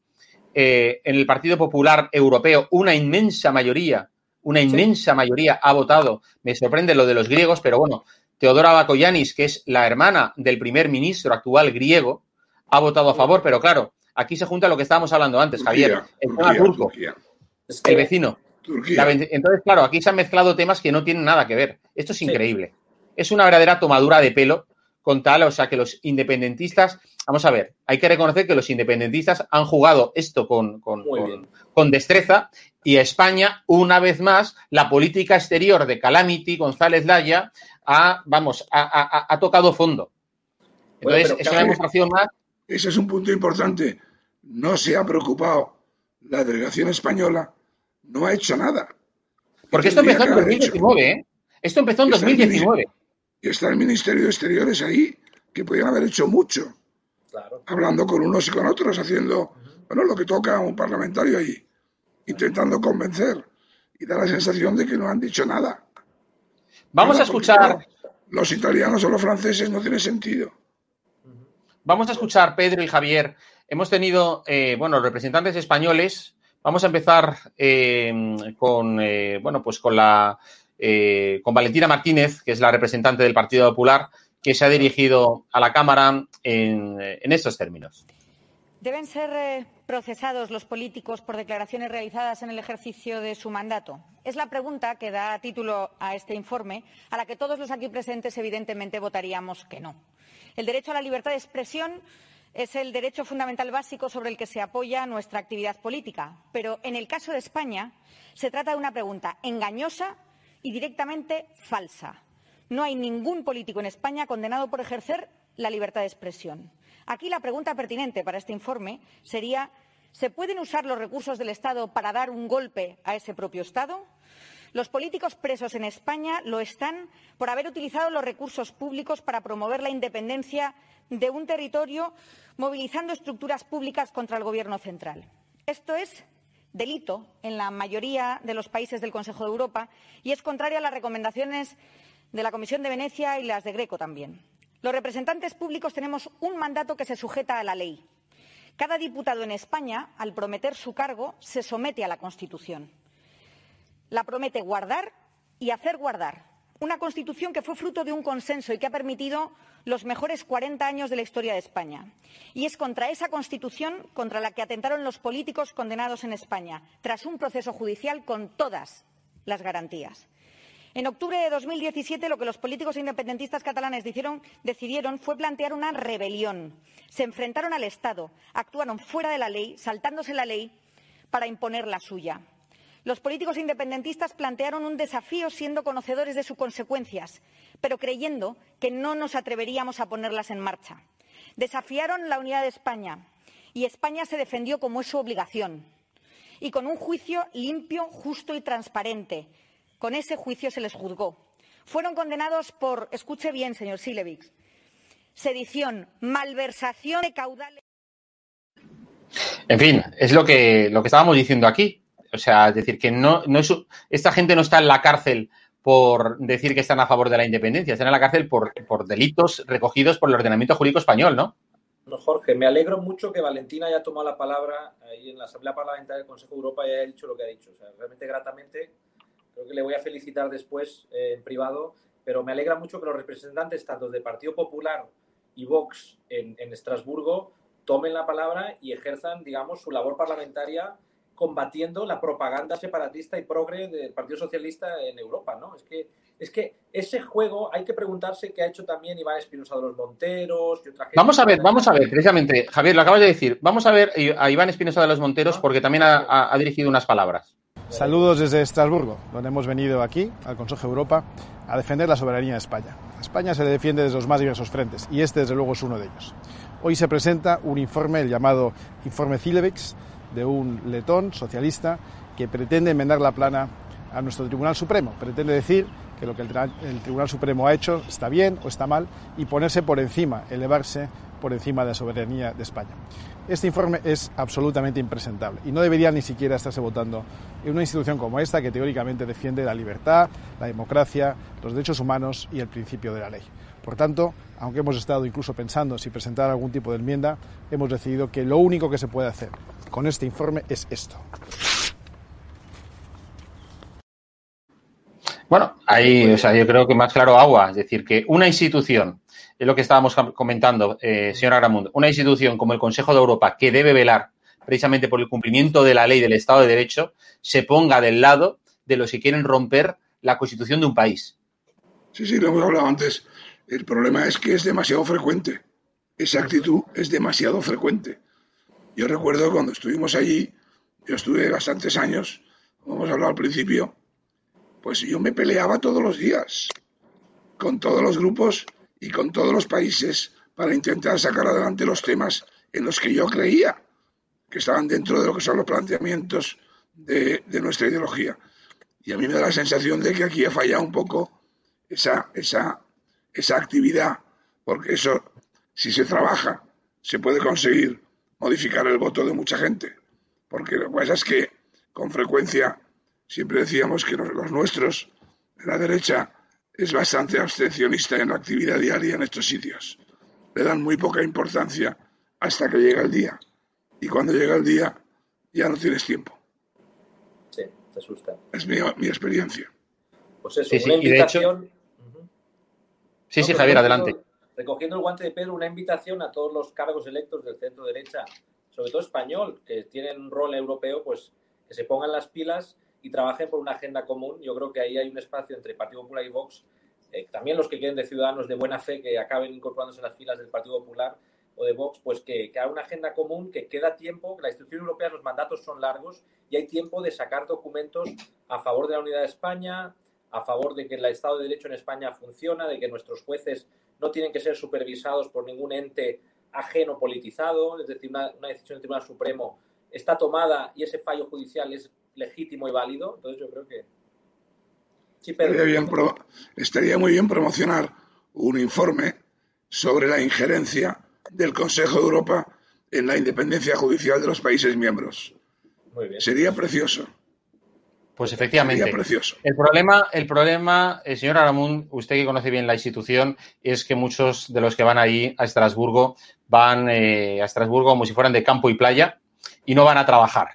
Eh, en el Partido Popular Europeo, una inmensa mayoría, una inmensa mayoría ha votado. Me sorprende lo de los griegos, pero bueno, Teodora Bakoyanis, que es la hermana del primer ministro actual griego, ha votado a favor, pero claro, aquí se junta lo que estábamos hablando antes, Javier, el tema turco, el vecino. entonces, claro, aquí se han mezclado temas que no tienen nada que ver. Esto es increíble. Es una verdadera tomadura de pelo con tal, o sea, que los independentistas, vamos a ver, hay que reconocer que los independentistas han jugado esto con, con, destreza y a España, una vez más, la política exterior de Calamity, González Laya, ha, vamos, ha, tocado fondo. Entonces, es una demostración más. Ese es un punto importante. No se ha preocupado la delegación española, no ha hecho nada. Porque esto empezó en 2019, ¿eh? Esto empezó en 2019. Y está el Ministerio de Exteriores ahí, que podían haber hecho mucho. Hablando con unos y con otros, haciendo, bueno, lo que toca a un parlamentario ahí, intentando convencer. Y da la sensación de que no han dicho nada. Vamos a escuchar. Los italianos o los franceses no tiene sentido. Vamos a escuchar, Pedro y Javier. Hemos tenido, eh, bueno, representantes españoles. Vamos a empezar eh, con, eh, bueno, pues con la eh, con Valentina Martínez, que es la representante del Partido Popular, que se ha dirigido a la Cámara en, estos términos. ¿Deben ser procesados los políticos por declaraciones realizadas en el ejercicio de su mandato? Es la pregunta que da título a este informe, a la que todos los aquí presentes evidentemente votaríamos que no. El derecho a la libertad de expresión es el derecho fundamental básico sobre el que se apoya nuestra actividad política. Pero en el caso de España se trata de una pregunta engañosa y directamente falsa. No hay ningún político en España condenado por ejercer la libertad de expresión. Aquí la pregunta pertinente para este informe sería ¿se pueden usar los recursos del Estado para dar un golpe a ese propio Estado? Los políticos presos en España lo están por haber utilizado los recursos públicos para promover la independencia de un territorio, movilizando estructuras públicas contra el Gobierno central. Esto es delito en la mayoría de los países del Consejo de Europa y es contraria a las recomendaciones de la Comisión de Venecia y las de Greco también. Los representantes públicos tenemos un mandato que se sujeta a la ley. Cada diputado en España, al prometer su cargo, se somete a la Constitución. La promete guardar y hacer guardar. Una Constitución que fue fruto de un consenso y que ha permitido los mejores 40 años de la historia de España. Y es contra esa Constitución contra la que atentaron los políticos condenados en España, tras un proceso judicial con todas las garantías. En octubre de 2017, lo que los políticos independentistas catalanes decidieron, decidieron, fue plantear una rebelión. Se enfrentaron al Estado, actuaron fuera de la ley, saltándose la ley para imponer la suya. Los políticos independentistas plantearon un desafío siendo conocedores de sus consecuencias, pero creyendo que no nos atreveríamos a ponerlas en marcha. Desafiaron la unidad de España y España se defendió como es su obligación y con un juicio limpio, justo y transparente. Con ese juicio se les juzgó. Fueron condenados por, escuche bien, señor Silevix, sedición, malversación de caudales. En fin, es lo que, lo que estábamos diciendo aquí. O sea, es decir, que no, no es, esta gente no está en la cárcel por decir que están a favor de la independencia, están en la cárcel por, por delitos recogidos por el ordenamiento jurídico español, ¿no? Jorge, me alegro mucho que Valentina haya tomado la palabra ahí en la Asamblea Parlamentaria del Consejo de Europa y haya dicho lo que ha dicho. O sea, realmente gratamente, creo que le voy a felicitar después eh, en privado, pero me alegra mucho que los representantes tanto del Partido Popular y Vox en, en Estrasburgo tomen la palabra y ejerzan, digamos, su labor parlamentaria combatiendo la propaganda separatista y progre del Partido Socialista en Europa, ¿no? Es que, es que ese juego hay que preguntarse qué ha hecho también Iván Espinosa de los Monteros y otra gente. Vamos a ver, vamos a ver, precisamente, Javier, lo acabas de decir, vamos a ver a Iván Espinosa de los Monteros ah. porque también ha, dirigido unas palabras. Saludos desde Estrasburgo, donde hemos venido aquí, al Consejo de Europa, a defender la soberanía de España. España se le defiende desde los más diversos frentes y este, desde luego, es uno de ellos. Hoy se presenta un informe, el llamado Informe Cilevex, de un letón socialista que pretende enmendar la plana a nuestro Tribunal Supremo. Pretende decir que lo que el, Tribunal Supremo ha hecho está bien o está mal y ponerse por encima, elevarse por encima de la soberanía de España. Este informe es absolutamente impresentable y no debería ni siquiera estarse votando en una institución como esta que teóricamente defiende la libertad, la democracia, los derechos humanos y el principio de la ley. Por tanto, aunque hemos estado incluso pensando si presentar algún tipo de enmienda, hemos decidido que lo único que se puede hacer con este informe es esto. Bueno, ahí, o sea, yo creo que más claro agua, es decir, que una institución es lo que estábamos comentando, eh, señora Gramund, una institución como el Consejo de Europa que debe velar precisamente por el cumplimiento de la ley del Estado de Derecho, se ponga del lado de los que quieren romper la constitución de un país. Sí, sí, lo hemos hablado antes. El problema es que es demasiado frecuente. Esa actitud es demasiado frecuente. Yo recuerdo cuando estuvimos allí, yo estuve bastantes años, como hemos hablado al principio, pues yo me peleaba todos los días con todos los grupos y con todos los países para intentar sacar adelante los temas en los que yo creía que estaban dentro de lo que son los planteamientos de, nuestra ideología. Y a mí me da la sensación de que aquí ha fallado un poco esa, esa, esa actividad, porque eso, si se trabaja, se puede conseguir modificar el voto de mucha gente. Porque lo que pasa es que con frecuencia siempre decíamos que los nuestros, de la derecha, es bastante abstencionista en la actividad diaria en estos sitios. Le dan muy poca importancia hasta que llega el día. Y cuando llega el día, ya no tienes tiempo. Sí, te asusta. Es mi, experiencia. Pues eso, una invitación. Sí, sí, Javier, adelante. Recogiendo el guante de Pedro, una invitación a todos los cargos electos del centro derecha, sobre todo español, que tienen un rol europeo, pues que se pongan las pilas y trabajen por una agenda común. Yo creo que ahí hay un espacio entre Partido Popular y Vox. Eh, también los que queden de ciudadanos de buena fe que acaben incorporándose en las filas del Partido Popular o de Vox, pues que, que haga una agenda común, que queda tiempo, que la institución europea, los mandatos son largos y hay tiempo de sacar documentos a favor de la unidad de España, a favor de que el Estado de Derecho en España funciona, de que nuestros jueces no tienen que ser supervisados por ningún ente ajeno politizado, es decir, una, una decisión del Tribunal Supremo está tomada y ese fallo judicial es legítimo y válido. Entonces yo creo que... Sí, estaría, muy bien promocionar un informe sobre la injerencia del Consejo de Europa en la independencia judicial de los países miembros. Muy bien. Sería precioso. Pues efectivamente. Precioso. El problema, el problema, eh, señor Aramún, usted que conoce bien la institución, es que muchos de los que van ahí a Estrasburgo van eh, a Estrasburgo como si fueran de campo y playa y no van a trabajar.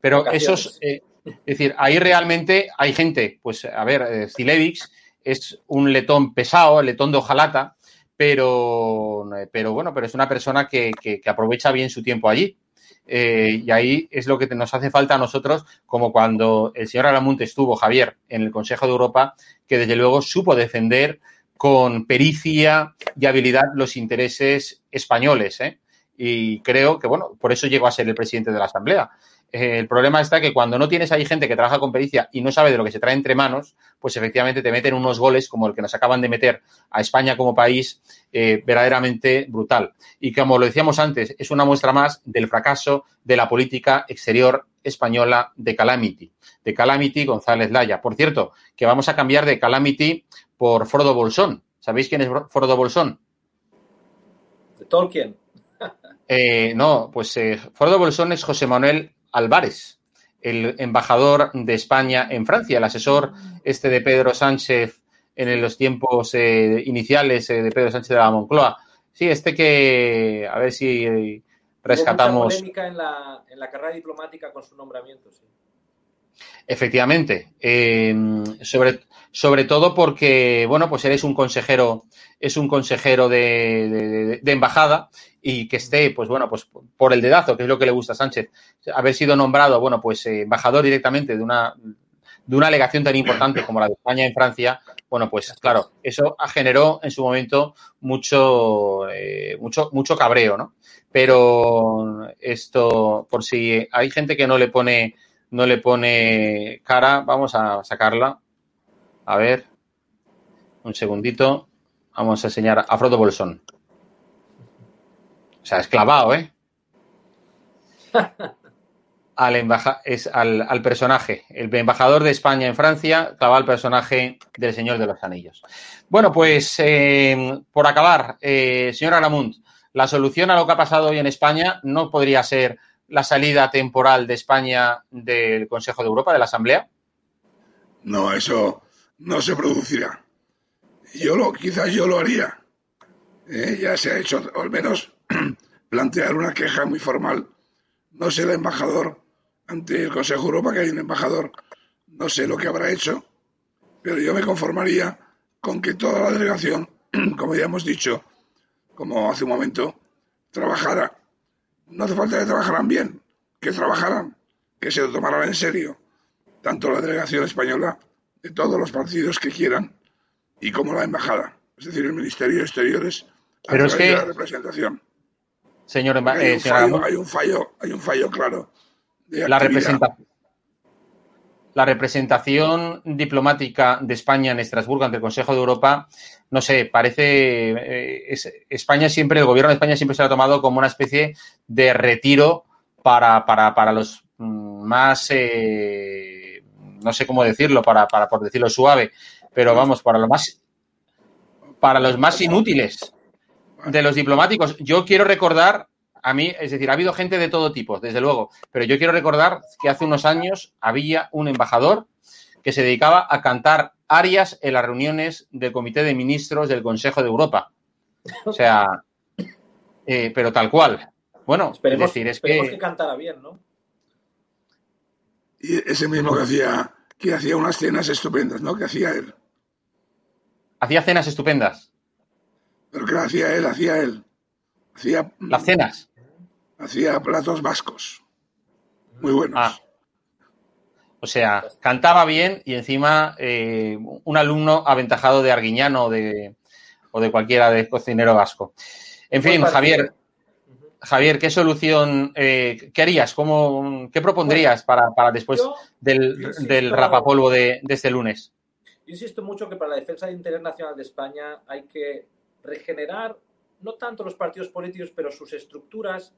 Pero esos, eh, es decir, ahí realmente hay gente, pues a ver, eh, es un letón pesado, el letón de hojalata, pero, pero bueno, pero es una persona que, aprovecha bien su tiempo allí. Eh, y ahí es lo que nos hace falta a nosotros, como cuando el señor Alamunte estuvo, Javier, en el Consejo de Europa, que desde luego supo defender con pericia y habilidad los intereses españoles. ¿eh? Y creo que, bueno, por eso llegó a ser el presidente de la Asamblea. Eh, el problema está que cuando no tienes ahí gente que trabaja con pericia y no sabe de lo que se trae entre manos, pues efectivamente te meten unos goles como el que nos acaban de meter a España como país eh, verdaderamente brutal. Y como lo decíamos antes, es una muestra más del fracaso de la política exterior española de Calamity, de Calamity González Laya. Por cierto, que vamos a cambiar de Calamity por Frodo Bolsón. ¿Sabéis quién es Frodo Bolsón? De Tolkien. Eh, no, pues Frodo Bolsón es José Manuel Álvarez, el embajador de España en Francia, el asesor este de Pedro Sánchez en los tiempos eh, iniciales eh, de Pedro Sánchez de la Moncloa. Sí, este que, a ver si rescatamos. Hubo polémica en la, en la carrera diplomática con su nombramiento, sí. Efectivamente. Em, sobre, sobre todo porque, bueno, pues eres un consejero, es un consejero de, de, embajada y que esté, pues bueno, pues por el dedazo, que es lo que le gusta a Sánchez, haber sido nombrado, bueno, pues eh, embajador directamente de una, de una alegación tan importante como la de España en Francia, bueno, pues claro, eso generó en su momento mucho, eh, mucho, mucho cabreo, ¿no? Pero esto, por si hay gente que no le pone no le pone cara. Vamos a sacarla. A ver. Un segundito. Vamos a enseñar a Frodo Bolsón. O sea, esclavado, ¿eh? al, es al, personaje. El embajador de España en Francia clavaba al personaje del Señor de los Anillos. Bueno, pues eh, por acabar, eh, señor Aramund, la solución a lo que ha pasado hoy en España no podría ser la salida temporal de España del Consejo de Europa, de la Asamblea? No, eso no se producirá. Yo lo, quizás yo lo haría. ¿Eh? Ya se ha hecho, al menos plantear una queja muy formal. No sé el embajador ante el Consejo Europa, que hay un embajador, no sé lo que habrá hecho, pero yo me conformaría con que toda la delegación, como ya hemos dicho, como hace un momento, trabajara. No hace falta que trabajaran bien, que trabajaran, que se lo tomaran en serio, tanto la delegación española de todos los partidos que quieran y como la embajada, es decir, el Ministerio de Exteriores, Pero es que... la representación. Señor, hay, un fallo, hay, un fallo, hay un fallo claro. De la representación la representación diplomática de España en Estrasburgo ante el Consejo de Europa, no sé, parece eh, España siempre, el gobierno de España siempre se ha tomado como una especie de retiro para, para, los mm, más, eh, no sé cómo decirlo, para, para, por decirlo suave, pero vamos, para los más, para los más inútiles de los diplomáticos. Yo quiero recordar a mí, es decir, ha habido gente de todo tipo, desde luego, pero yo quiero recordar que hace unos años había un embajador que se dedicaba a cantar arias en las reuniones del Comité de Ministros del Consejo de Europa. O sea, eh, pero tal cual. Bueno, es decir, es que... que cantara bien, ¿no? Y ese mismo que hacía, que hacía unas cenas estupendas, ¿no? Que hacía él. Hacía cenas estupendas. Pero que hacía él, hacía él. Hacía... Las cenas hacía platos vascos. Muy buenos. Ah. O sea, cantaba bien y encima eh, un alumno aventajado de Arguiñano o de, o de cualquiera de cocinero vasco. En fin, Javier, Javier, ¿qué solución, eh, qué harías? Cómo, ¿Qué propondrías para, después del, del, rapapolvo de, de, este lunes? Yo insisto mucho que para la defensa del interés nacional de España hay que regenerar no tanto los partidos políticos, pero sus estructuras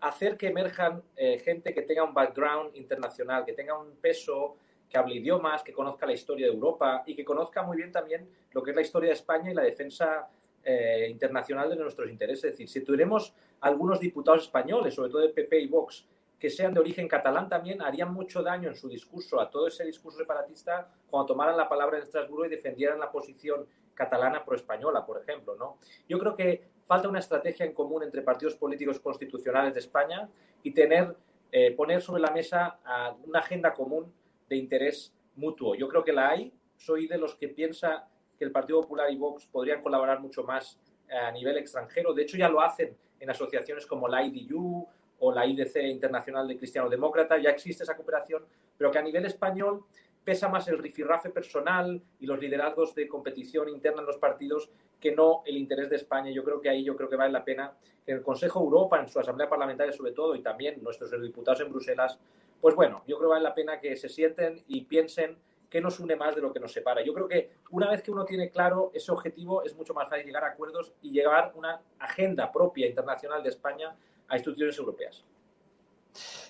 hacer que emerjan eh, gente que tenga un background internacional, que tenga un peso, que hable idiomas, que conozca la historia de Europa y que conozca muy bien también lo que es la historia de España y la defensa eh, internacional de nuestros intereses. Es decir, si tuviéramos algunos diputados españoles, sobre todo de PP y Vox, que sean de origen catalán también, harían mucho daño en su discurso, a todo ese discurso separatista, cuando tomaran la palabra en Estrasburgo y defendieran la posición catalana pro-española, por ejemplo. ¿no? Yo creo que falta una estrategia en común entre partidos políticos constitucionales de España y tener, eh, poner sobre la mesa una agenda común de interés mutuo. Yo creo que la hay. Soy de los que piensa que el Partido Popular y Vox podrían colaborar mucho más eh, a nivel extranjero. De hecho, ya lo hacen en asociaciones como la IDU o la IDC Internacional de Cristiano Demócrata. Ya existe esa cooperación, pero que a nivel español pesa más el rifirrafe personal y los liderazgos de competición interna en los partidos que no el interés de España. Yo creo que ahí yo creo que vale la pena que el Consejo Europa, en su Asamblea Parlamentaria sobre todo, y también nuestros diputados en Bruselas, pues bueno, yo creo que vale la pena que se sienten y piensen qué nos une más de lo que nos separa. Yo creo que una vez que uno tiene claro ese objetivo, es mucho más fácil llegar a acuerdos y llevar una agenda propia internacional de España a instituciones europeas.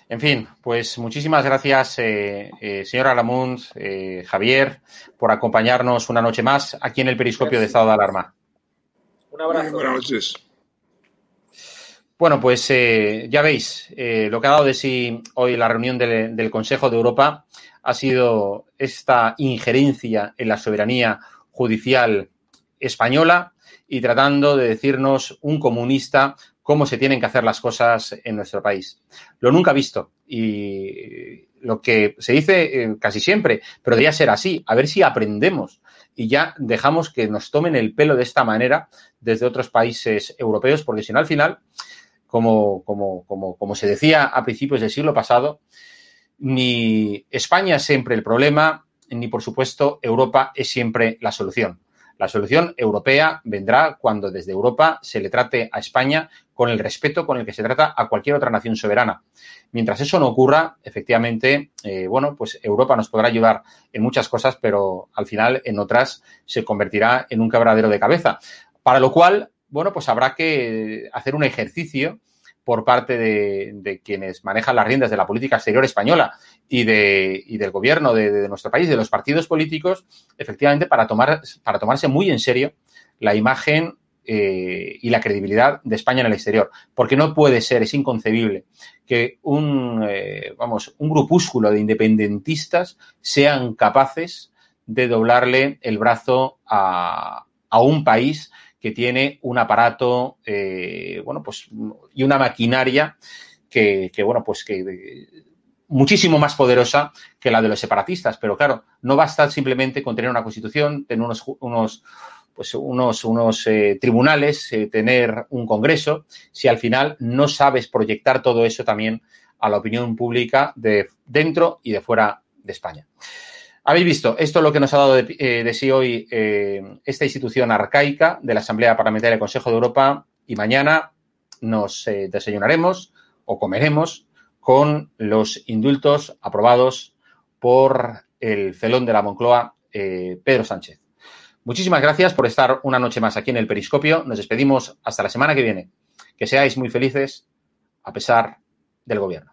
En fin, pues muchísimas gracias, eh, eh, señor Aramunt, eh, Javier, por acompañarnos una noche más aquí en el Periscopio de Estado de Alarma. Un abrazo. buenas noches. Bueno, pues ya veis, lo que ha dado de sí hoy la reunión del Consejo de Europa ha sido esta injerencia en la soberanía judicial española y tratando de decirnos un comunista cómo se tienen que hacer las cosas en nuestro país. Lo nunca visto y lo que se dice eh, casi siempre, pero debería ser así, a ver si aprendemos y ya dejamos que nos tomen el pelo de esta manera desde otros países europeos, porque si no al final, como, como, como, como se decía a principios del siglo pasado, ni España es siempre el problema, ni por supuesto Europa es siempre la solución. La solución europea vendrá cuando desde Europa se le trate a España con el respeto con el que se trata a cualquier otra nación soberana. Mientras eso no ocurra, efectivamente, eh, bueno, pues Europa nos podrá ayudar en muchas cosas, pero al final en otras se convertirá en un quebradero de cabeza. Para lo cual, bueno, pues habrá que hacer un ejercicio por parte de, quienes manejan las riendas de la política exterior española y, de, y del gobierno de, nuestro país, de los partidos políticos, efectivamente, para, tomar, para tomarse muy en serio la imagen eh, y la credibilidad de España en el exterior. Porque no puede ser, es inconcebible que un, eh, vamos, un grupúsculo de independentistas sean capaces de doblarle el brazo a, a un país que tiene un aparato, eh, bueno, pues, y una maquinaria que, bueno, pues que muchísimo más poderosa que la de los separatistas. Pero claro, no basta simplemente con tener una constitución, tener unos, unos, pues unos, unos eh, tribunales, eh, tener un congreso, si al final no sabes proyectar todo eso también a la opinión pública de dentro y de fuera de España. Habéis visto, esto es lo que nos ha dado de, de sí hoy esta institución arcaica de la Asamblea Parlamentaria del Consejo de Europa y mañana nos desayunaremos o comeremos con los indultos aprobados por el felón de la Moncloa, Pedro Sánchez. Muchísimas gracias por estar una noche más aquí en el Periscopio. Nos despedimos hasta la semana que viene. Que seáis muy felices a pesar del gobierno.